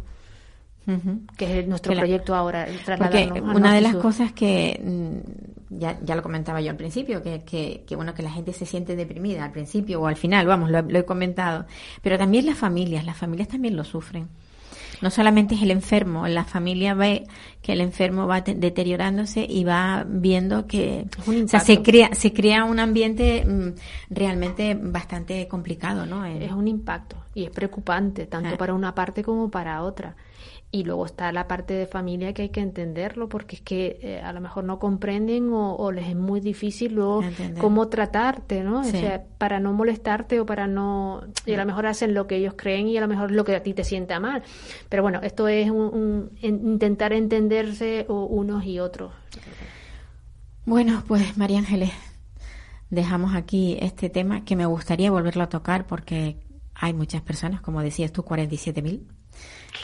que es nuestro proyecto ahora Porque trasladarnos al una de las sur. cosas que mm, ya, ya lo comentaba yo al principio, que, que, que bueno que la gente se siente deprimida al principio o al final, vamos, lo, he- lo he comentado, pero también las familias, las familias también lo sufren. No solamente es el enfermo, la familia ve que el enfermo va te- deteriorándose y va viendo que o sea, se crea se crea un ambiente mm, realmente bastante complicado, ¿no? Es un impacto y es preocupante tanto Ah. para una parte como para otra y luego está la parte de familia que hay que entenderlo porque es que eh, a lo mejor no comprenden o, o les es muy difícil luego Entender. cómo tratarte, ¿no? Sí. O sea, para no molestarte o para no... Y a lo mejor hacen lo que ellos creen y a lo mejor lo que a ti te sienta mal. Pero bueno, esto es un, un- en- intentar entenderse o- unos y otros. Bueno, pues María Ángeles, dejamos aquí este tema que me gustaría volverlo a tocar porque hay muchas personas, como decías tú, 47.000.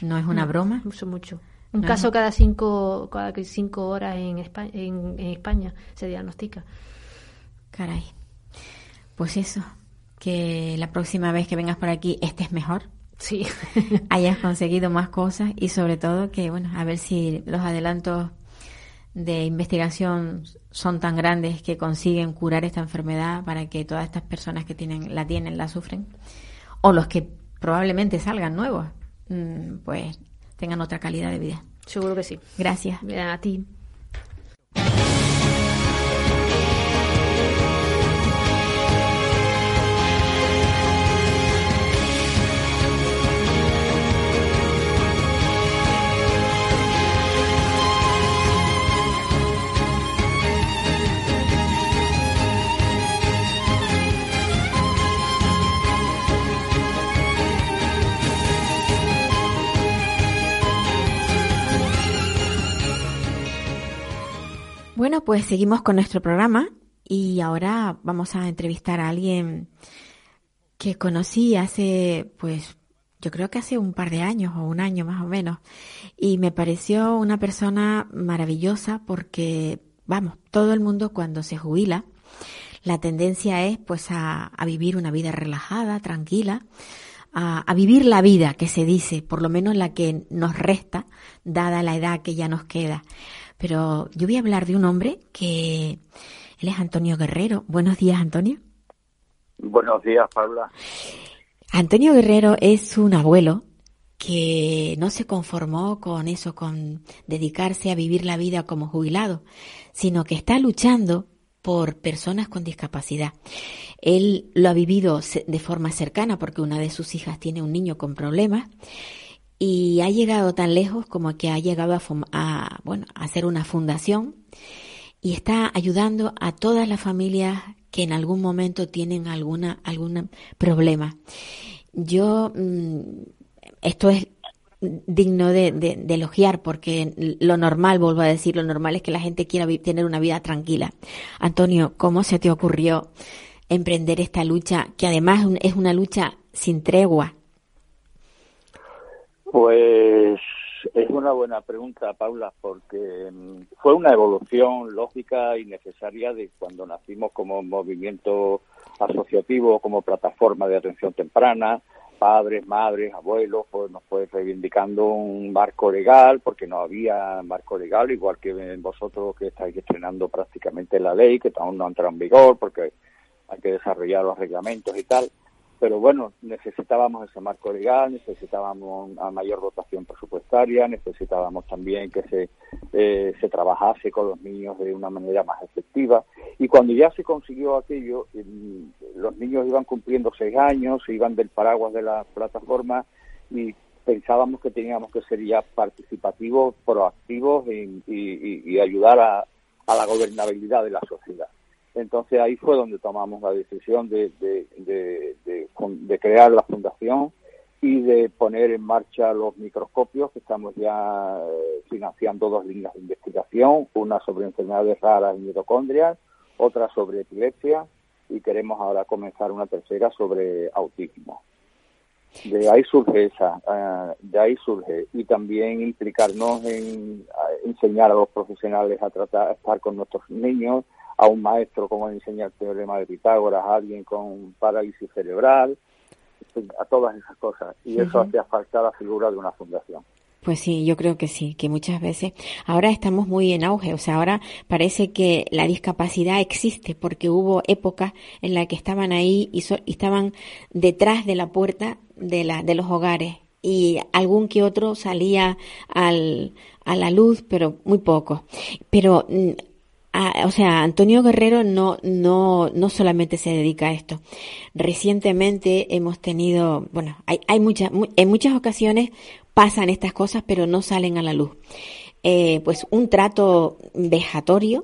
No es una broma. Mucho, mucho. Un No, caso cada cinco, cada cinco horas en España, en, en España se diagnostica. Caray. Pues eso, que la próxima vez que vengas por aquí estés mejor, Sí. hayas conseguido más cosas y sobre todo que, bueno, a ver si los adelantos de investigación son tan grandes que consiguen curar esta enfermedad para que todas estas personas que tienen la tienen la sufren o los que probablemente salgan nuevos mm, pues tengan otra calidad de vida Seguro que sí. gracias A ti. Pues seguimos con nuestro programa y ahora vamos a entrevistar a alguien que conocí hace, pues, yo creo que hace un par de años o un año más o menos. Y me pareció una persona maravillosa porque, vamos, todo el mundo cuando se jubila, la tendencia es pues a, vivir una vida relajada, tranquila, a vivir la vida que se dice, por lo menos la que nos resta, dada la edad que ya nos queda. Pero yo voy a hablar de un hombre que él es Antonio Guerrero. Buenos días, Antonio. Buenos días, Paula. Antonio Guerrero es un abuelo que no se conformó con eso, con dedicarse a vivir la vida como jubilado, sino que está luchando por personas con discapacidad. Él lo ha vivido de forma cercana porque una de sus hijas tiene un niño con problemas y ha llegado tan lejos como que ha llegado a, bueno, a hacer una fundación y está ayudando a todas las familias que en algún momento tienen alguna algún problema. Yo mm, esto es digno de, de- de elogiar porque lo normal, vuelvo a decir, lo normal es que la gente quiera tener una vida tranquila. Antonio, ¿cómo se te ocurrió emprender esta lucha que además es una lucha sin tregua? Pues es una buena pregunta, Paula, porque mm, fue una evolución lógica y necesaria de cuando nacimos como movimiento asociativo, como plataforma de atención temprana, padres, madres, abuelos, pues nos fue reivindicando un marco legal, porque no había marco legal, igual que vosotros que estáis estrenando prácticamente la ley, que aún no ha entrado en vigor, porque hay que desarrollar los reglamentos y tal. Pero bueno, necesitábamos ese marco legal, necesitábamos una mayor dotación presupuestaria, necesitábamos también que se, eh, se trabajase con los niños de una manera más efectiva. Y cuando ya se consiguió aquello, los niños iban cumpliendo seis años, se iban del paraguas de la plataforma y pensábamos que teníamos que ser ya participativos, proactivos y, y- y ayudar a, a la gobernabilidad de la sociedad. Entonces ahí fue donde tomamos la decisión de, de, crear la fundación y de poner en marcha los microscopios que estamos ya eh, financiando dos líneas de investigación, una sobre enfermedades raras y mitocondrias, otra sobre epilepsia y queremos ahora comenzar una tercera sobre autismo. De ahí surge esa, eh, de ahí surge y también implicarnos en enseñar a los profesionales a tratar, a estar con nuestros niños, a un maestro cómo enseñar el teorema de Pitágoras, a alguien con parálisis cerebral, a todas esas cosas. Y eso hacía falta la figura de una fundación. Pues sí, yo creo que sí, que muchas veces ahora estamos muy en auge, o sea, ahora parece que la discapacidad existe porque hubo épocas en las que estaban ahí y, so- y estaban detrás de la puerta de, la, de los hogares y algún que otro salía al, a la luz, pero muy poco. Pero mm, Ah, o sea, Antonio Guerrero no, no, no solamente se dedica a esto. Recientemente hemos tenido, bueno, hay, hay muchas, mu- en muchas ocasiones pasan estas cosas, pero no salen a la luz. Eh, pues un trato vejatorio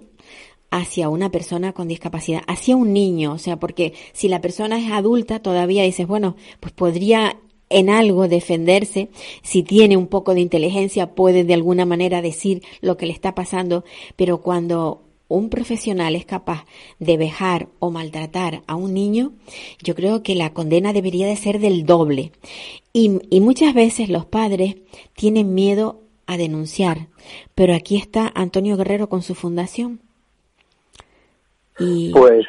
hacia una persona con discapacidad, hacia un niño, o sea, porque si la persona es adulta todavía dices, bueno, pues podría en algo defenderse, si tiene un poco de inteligencia puede de alguna manera decir lo que le está pasando, pero cuando un profesional es capaz de vejar o maltratar a un niño, yo creo que la condena debería de ser del doble. Y, y muchas veces los padres tienen miedo a denunciar, pero aquí está Antonio Guerrero con su fundación. Y Pues,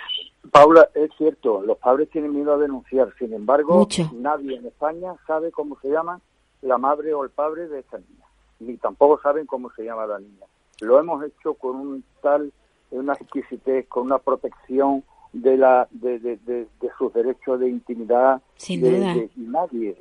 Paula, es cierto, los padres tienen miedo a denunciar, sin embargo, Mucho. nadie en España sabe cómo se llama la madre o el padre de esta niña, ni tampoco saben cómo se llama la niña. lo hemos hecho con un tal, una exquisitez, con una protección de la de, de, de, sus derechos de intimidad Sin de- duda. de- y nadie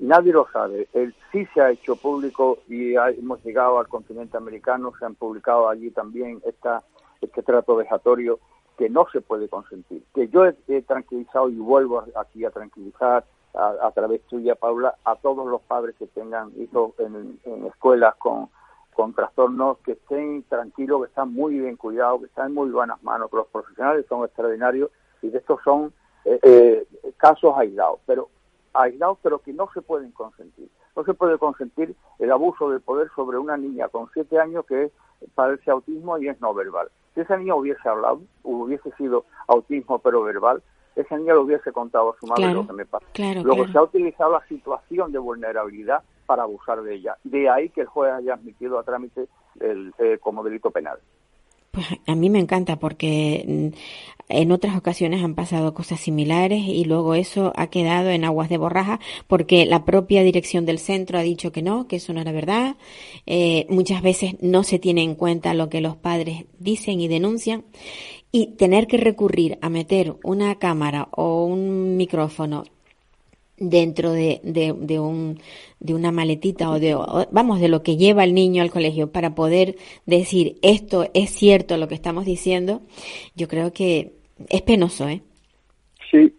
nadie lo sabe él sí se ha hecho público y ha- hemos llegado al continente americano se han publicado allí también esta este trato vejatorio que no se puede consentir que yo he, he tranquilizado y vuelvo aquí a tranquilizar a, a través tuya Paula a todos los padres que tengan hijos en, en escuelas con con trastornos que estén tranquilos, que están muy bien cuidados, que están en muy buenas manos, que los profesionales son extraordinarios y de estos son eh, eh, casos aislados, pero aislados pero que no se pueden consentir. No se puede consentir el abuso de poder sobre una niña con siete años que padece autismo y es no verbal. Si esa niña hubiese hablado, hubiese sido autismo pero verbal, esa niña lo hubiese contado a su madre Claro, lo que me pasa. claro, Luego claro. se ha utilizado la situación de vulnerabilidad para abusar de ella. De ahí que el juez haya admitido a trámite el, eh, como delito penal. Pues a mí me encanta porque mm, en otras ocasiones han pasado cosas similares y luego eso ha quedado en aguas de borraja porque la propia dirección del centro ha dicho que no, que eso no era verdad. Eh, muchas veces no se tiene en cuenta lo que los padres dicen y denuncian y tener que recurrir a meter una cámara o un micrófono dentro de, de, de un, de una maletita o de, o- vamos, de lo que lleva el niño al colegio para poder decir esto es cierto lo que estamos diciendo, yo creo que es penoso, ¿eh? Sí.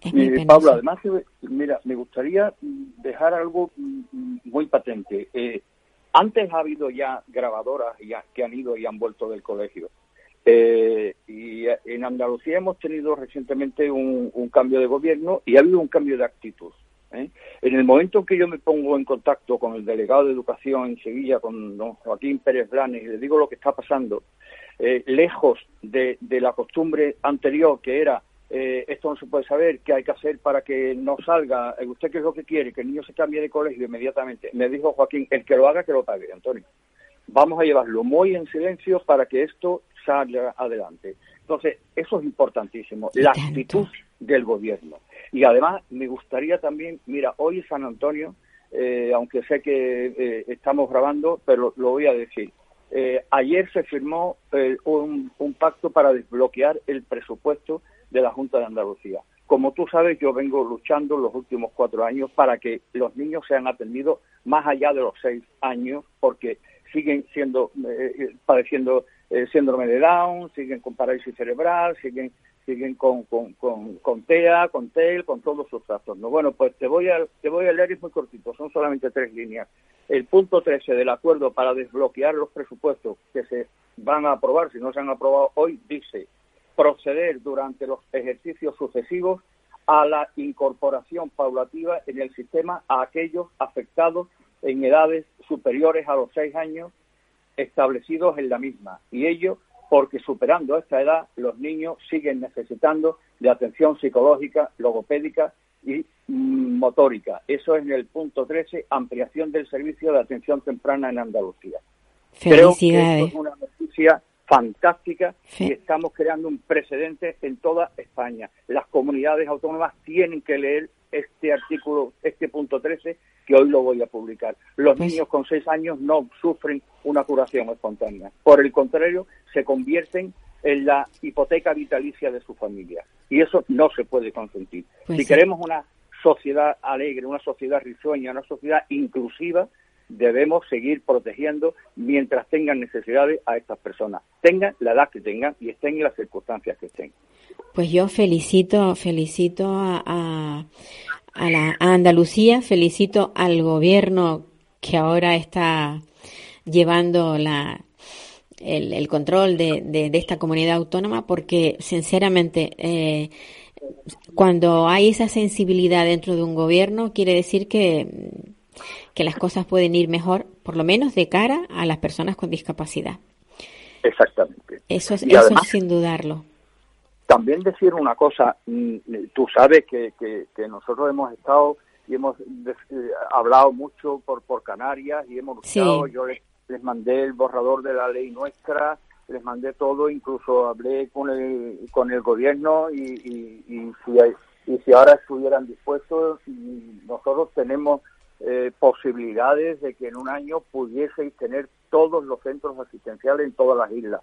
Pablo, además, eh, mira, me gustaría dejar algo mm, muy patente. Eh, antes ha habido ya grabadoras ya, que han ido y han vuelto del colegio. Eh, y en Andalucía hemos tenido recientemente un, un cambio de gobierno y ha habido un cambio de actitud. ¿Eh? En el momento en que yo me pongo en contacto con el delegado de Educación en Sevilla, con don Joaquín Pérez Blanes, y le digo lo que está pasando, eh, lejos de, de la costumbre anterior que era eh, esto no se puede saber, qué hay que hacer para que no salga, Eh, usted qué es lo que quiere, que el niño se cambie de colegio inmediatamente. Me dijo Joaquín, el que lo haga, que lo pague, Antonio. Vamos a llevarlo muy en silencio para que esto salga adelante. Entonces, eso es importantísimo, la actitud del gobierno. Y además, me gustaría también, mira, hoy es San Antonio, eh, aunque sé que eh, estamos grabando, pero lo voy a decir. Eh, ayer se firmó eh, un, pacto para desbloquear el presupuesto de la Junta de Andalucía. Como tú sabes, yo vengo luchando los últimos cuatro años para que los niños sean atendidos más allá de los seis años, porque siguen siendo eh, padeciendo eh, síndrome de Down, siguen con parálisis cerebral, siguen siguen con, con, con, con TEA, con TEL, con todos sus trastornos. Bueno, pues te voy a te voy a leer, es muy cortito, son solamente tres líneas. El punto 13 del acuerdo para desbloquear los presupuestos que se van a aprobar, si no se han aprobado hoy, dice proceder durante los ejercicios sucesivos a la incorporación paulativa en el sistema a aquellos afectados en edades superiores a los seis años establecidos en la misma. Y ello porque superando esta edad los niños siguen necesitando de atención psicológica, logopédica y mm, motórica. Eso es en el punto 13, ampliación del servicio de atención temprana en Andalucía. Creo que Felicidades. esto es una noticia fantástica y estamos creando un precedente en toda España. Las comunidades autónomas tienen que leer este artículo, este punto 13, que hoy lo voy a publicar. Los Pues- niños con seis años no sufren una curación espontánea. Por el contrario, se convierten en la hipoteca vitalicia de su familia. Y eso no se puede consentir. Pues si sí. queremos una sociedad alegre, una sociedad risueña, una sociedad inclusiva, debemos seguir protegiendo mientras tengan necesidades a estas personas, tengan la edad que tengan y estén en las circunstancias que estén. Pues yo felicito, felicito a, a, la Andalucía, felicito al gobierno que ahora está llevando la, el, el control de, de, de esta comunidad autónoma, porque sinceramente, eh, cuando hay esa sensibilidad dentro de un gobierno, quiere decir que, que las cosas pueden ir mejor, por lo menos de cara a las personas con discapacidad. Exactamente. Eso es, Y eso además- es sin dudarlo. También decir una cosa, mm, tú sabes que, que, que nosotros hemos estado y hemos eh, hablado mucho por, por Canarias y hemos Sí. luchado, yo les, les mandé el borrador de la ley nuestra, les mandé todo, incluso hablé con el, con el gobierno y, y, y si, hay- y si ahora estuvieran dispuestos, y nosotros tenemos eh, posibilidades de que en un año pudieseis tener todos los centros asistenciales en todas las islas.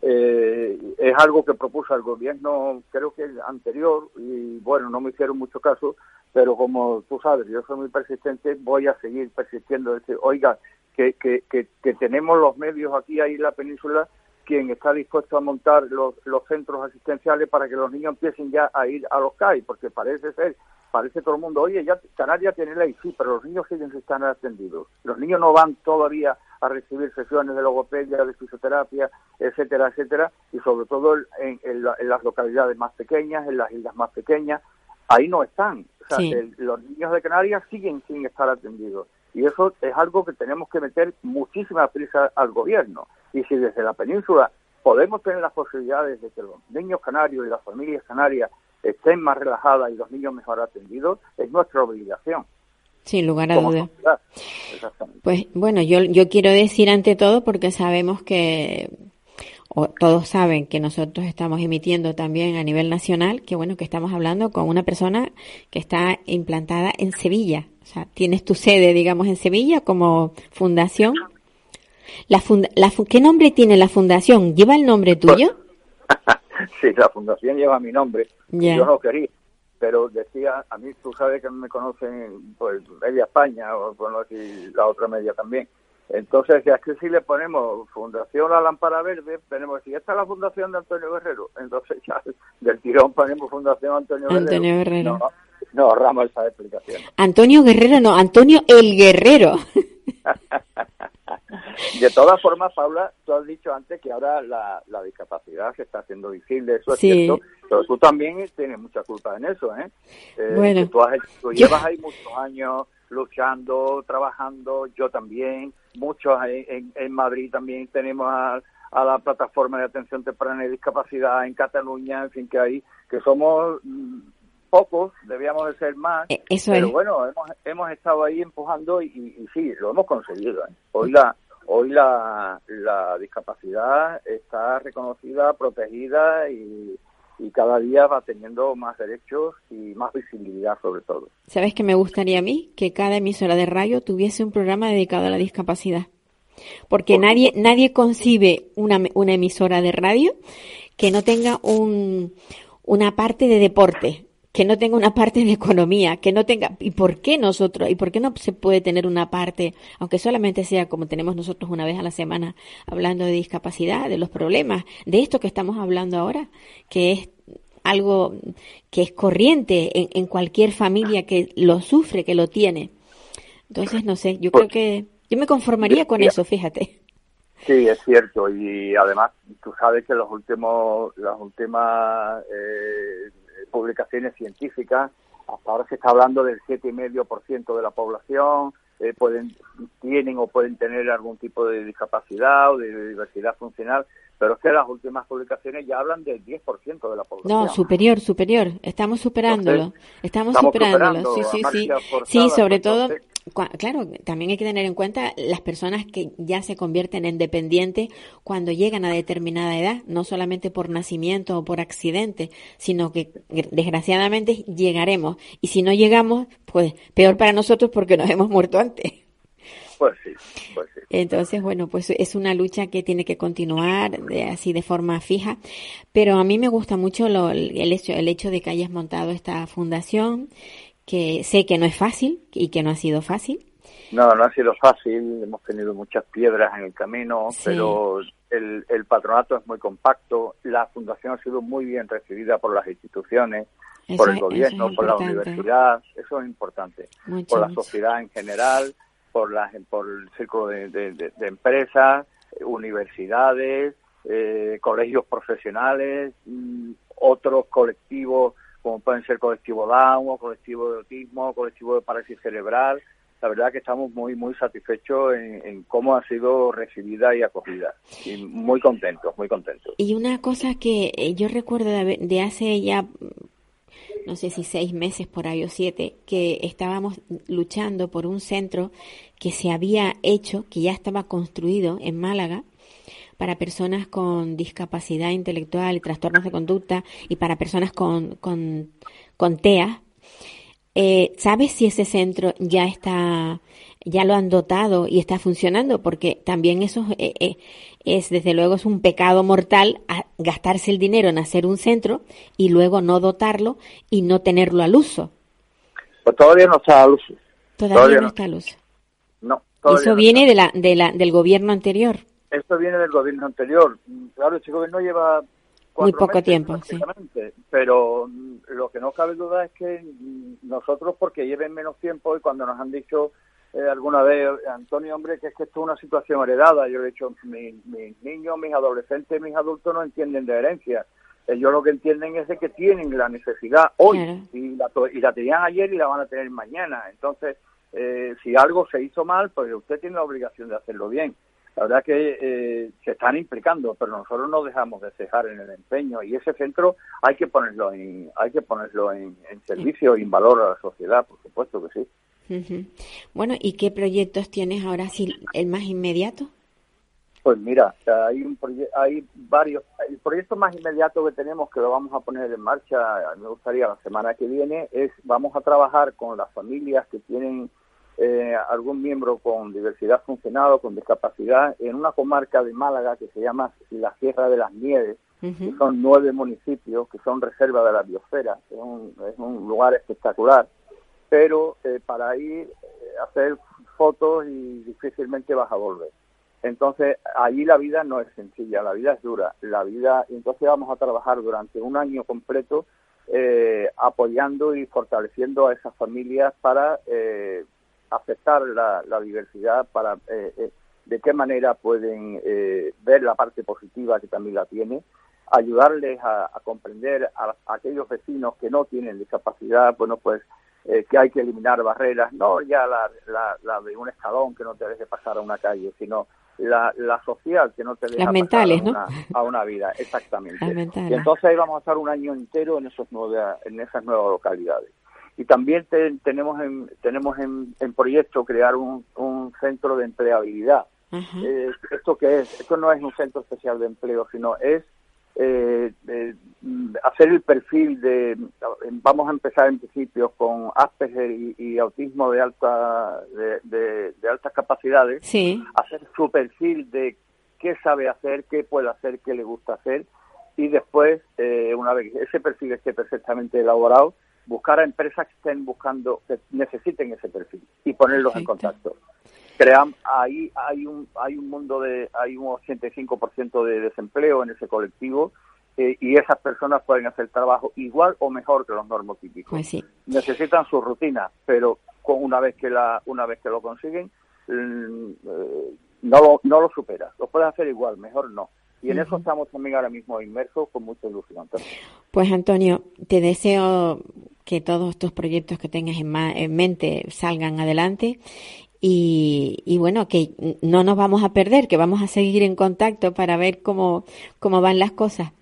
Eh, es algo que propuso el gobierno, creo que el anterior, y bueno, no me hicieron mucho caso, pero como tú sabes, yo soy muy persistente, voy a seguir persistiendo. Decir, oiga, que, que, que, tenemos los medios aquí ahí en la península, quien está dispuesto a montar los, los centros asistenciales para que los niños empiecen ya a ir a los CAI, porque parece ser parece todo el mundo, oye, ya Canarias tiene ley, sí, pero los niños siguen sin estar atendidos. Los niños no van todavía a recibir sesiones de logopedia, de fisioterapia, etcétera, etcétera, y sobre todo en, las localidades más pequeñas, en las islas más pequeñas, ahí no están. O sea, los niños de Canarias siguen sin estar atendidos. Y eso es algo que tenemos que meter muchísima prisa al gobierno. Y si desde la península podemos tener las posibilidades de que los niños canarios y las familias canarias estén más relajadas y los niños mejor atendidos, es nuestra obligación. Sin lugar a dudas. Pues bueno, yo, yo quiero decir ante todo, porque sabemos que, o todos saben que nosotros estamos emitiendo también a nivel nacional, que bueno, que estamos hablando con una persona que está implantada en Sevilla. O sea, tienes tu sede, digamos, en Sevilla como fundación. La la ¿Qué nombre tiene la fundación? ¿Lleva el nombre tuyo? sí, la fundación lleva mi nombre. Yo no quería, pero decía, a mí tú sabes que me conocen pues media España, o bueno, y la otra media también. Entonces, ya que si le ponemos Fundación La Lámpara Verde, tenemos, si esta es la Fundación de Antonio Guerrero, entonces ya del tirón ponemos Fundación Antonio, Antonio Guerrero. No, no ahorramos esa explicación. Antonio Guerrero, no, Antonio el Guerrero. De todas formas, Paula, tú has dicho antes que ahora la, discapacidad se está haciendo visible, eso es cierto, pero tú también tienes mucha culpa en eso, ¿eh? eh bueno, tú, llevas ahí muchos años luchando, trabajando, yo también, muchos en, en Madrid también tenemos a, la plataforma de atención temprana y discapacidad en Cataluña, en fin, que hay, que somos mm, pocos, debíamos de ser más, eh, pero bueno, hemos, hemos estado ahí empujando y, y, sí, lo hemos conseguido. ¿eh? Hoy la hoy la, la discapacidad está reconocida, protegida y, y cada día va teniendo más derechos y más visibilidad sobre todo. ¿Sabes qué me gustaría a mí? Que cada emisora de radio tuviese un programa dedicado a la discapacidad. Porque nadie, nadie concibe una, una emisora de radio que no tenga un, una parte de deporte, que no tenga una parte de economía, que no tenga, ¿y por qué nosotros? ¿Y por qué no se puede tener una parte, aunque solamente sea como tenemos nosotros una vez a la semana, hablando de discapacidad, de los problemas, de esto que estamos hablando ahora, que es algo que es corriente en, en cualquier familia que lo sufre, que lo tiene. Entonces, no sé, yo creo que yo me conformaría con eso, fíjate. Sí, es cierto, y además tú sabes que los últimos, las últimas eh, publicaciones científicas. Hasta ahora se está hablando del 7,5% de la población, eh, pueden, tienen o pueden tener algún tipo de discapacidad o de diversidad funcional, pero es que las últimas publicaciones ya hablan del 10% de la población. No, superior, superior. Estamos superándolo. estamos, superándolo. Sí, sí, sí. Sí, sobre todo, claro, también hay que tener en cuenta las personas que ya se convierten en dependientes cuando llegan a determinada edad, no solamente por nacimiento o por accidente, sino que desgraciadamente llegaremos. Y si no llegamos, pues peor para nosotros porque nos hemos muerto antes. Pues sí, pues sí. Entonces, bueno, pues es una lucha que tiene que continuar de, así de forma fija. Pero a mí me gusta mucho el, hecho, el hecho de que hayas montado esta fundación que sé que no es fácil y que no ha sido fácil. No, no ha sido fácil, hemos tenido muchas piedras en el camino, pero el, el, patronato es muy compacto, la fundación ha sido muy bien recibida por las instituciones, por el gobierno, por la universidad, eso es importante, por la sociedad en general, por, la, por el círculo de, de, empresas, universidades, eh, colegios profesionales, mm, otros colectivos como pueden ser colectivo Down o colectivo de autismo, colectivo de parálisis cerebral. La verdad que estamos muy, muy satisfechos en, cómo ha sido recibida y acogida. Y muy contentos, muy contentos. Y una cosa que eh, yo recuerdo de, hace ya no sé si seis meses por ahí o siete, que estábamos luchando por un centro que se había hecho, que ya estaba construido en Málaga, para personas con discapacidad intelectual y trastornos de conducta y para personas con, con, TEA. Eh, ¿Sabes si ese centro ya está, ya lo han dotado y está funcionando? Porque también eso eh, eh, es, desde luego, es un pecado mortal gastarse el dinero en hacer un centro y luego no dotarlo y no tenerlo al uso. Pues todavía no está al uso. Todavía, no, está al uso. No. Eso viene de la, de la, del gobierno anterior. Esto viene del gobierno anterior. Claro, este gobierno lleva muy poco tiempo, sí. Pero lo que no cabe duda es que nosotros, porque lleven menos tiempo y cuando nos han dicho eh, alguna vez, Antonio, hombre, que es que esto es una situación heredada, yo he dicho, mis, niños, mis adolescentes, mis adultos no entienden de herencia. Ellos lo que entienden es de que tienen la necesidad hoy y, la, y la tenían ayer y la van a tener mañana. Entonces, eh, si algo se hizo mal, pues usted tiene la obligación de hacerlo bien la verdad que eh, se están implicando, pero nosotros no dejamos de cejar en el empeño y ese centro hay que ponerlo en, hay que ponerlo en, servicio y en valor a la sociedad, por supuesto que sí. Bueno, ¿y qué proyectos tienes ahora, sí, el más inmediato? Pues mira, hay un hay varios. El proyecto más inmediato que tenemos, que lo vamos a poner en marcha, me gustaría la semana que viene, es vamos a trabajar con las familias que tienen eh, algún miembro con diversidad funcional o con discapacidad en una comarca de Málaga que se llama la Sierra de las Nieves, que son nueve municipios que son reserva de la biosfera, es un, lugar espectacular, pero eh, para ir eh, a hacer fotos y difícilmente vas a volver. Entonces, allí la vida no es sencilla, la vida es dura. La vida, entonces vamos a trabajar durante un año completo apoyando y fortaleciendo a esas familias para aceptar la, diversidad, para eh, eh, de qué manera pueden eh, ver la parte positiva que también la tiene, ayudarles a, comprender a, aquellos vecinos que no tienen discapacidad, bueno, pues que hay que eliminar barreras, no ya la, la, de un escalón que no te deje pasar a una calle, sino la, la social que no te deja pasar a, una, a una vida, exactamente. Y entonces ahí vamos a estar un año entero en, esos nueve, en esas nuevas localidades y también tenemos en, tenemos en, proyecto crear un, centro de empleabilidad. Eh, ¿Esto qué es? Esto no es un centro especial de empleo, sino es eh, hacer el perfil de, vamos a empezar en principio con Asperger y, autismo de alta de, altas capacidades, hacer su perfil de qué sabe hacer, qué puede hacer, qué le gusta hacer y después, eh, una vez ese perfil esté perfectamente elaborado, buscar a empresas que estén buscando, que necesiten ese perfil y ponerlos en contacto. Crean, ahí hay un, hay un mundo de, hay un 85% de desempleo en ese colectivo eh, y esas personas pueden hacer trabajo igual o mejor que los normotípicos. Pues Necesitan su rutina, pero con una vez que la, una vez que lo consiguen, mm, eh, no lo, no lo supera. Lo puedes hacer igual, mejor no. Y en eso estamos también ahora mismo inmersos con mucha ilusión. Pues Antonio, te deseo que todos estos proyectos que tengas en, mente salgan adelante y, y, bueno, que no nos vamos a perder, que vamos a seguir en contacto para ver cómo, cómo van las cosas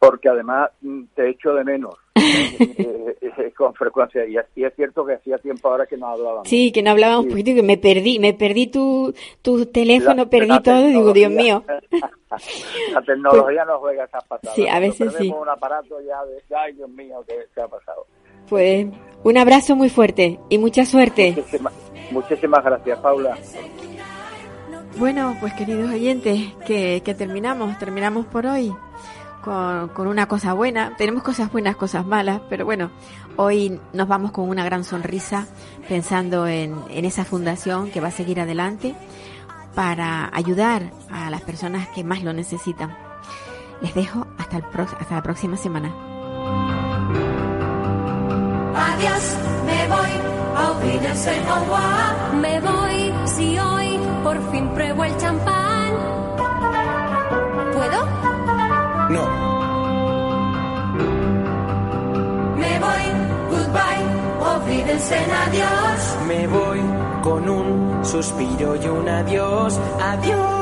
porque además mm, te echo de menos eh, eh, con frecuencia y, es cierto que hacía tiempo ahora que no hablábamos. Sí, que no hablábamos un poquito que me perdí, me perdí tu, tu teléfono, perdí todo, digo, Dios mío. la tecnología nos juega esas patadas. Sí, a veces sí. un aparato ya de, ay Dios mío, ¿qué, ha pasado? Pues un abrazo muy fuerte y mucha suerte. Muchísimas, muchísimas gracias, Paula. Bueno, pues queridos oyentes, que, que terminamos, terminamos por hoy con, una cosa buena. Tenemos cosas buenas, cosas malas, pero bueno, hoy nos vamos con una gran sonrisa pensando en, en esa fundación que va a seguir adelante para ayudar a las personas que más lo necesitan. Les dejo hasta, el hasta la próxima semana. Adiós, me voy, a Me voy, si hoy por fin pruebo el champán. ¿Puedo? No. Me voy, goodbye, olvídense en adiós. Me voy con un suspiro y un adiós, adiós.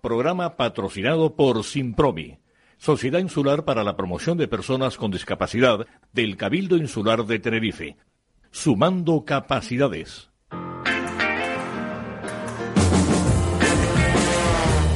Programa patrocinado por Simpromi, Sociedad Insular para la Promoción de Personas con Discapacidad del Cabildo Insular de Tenerife. Sumando capacidades.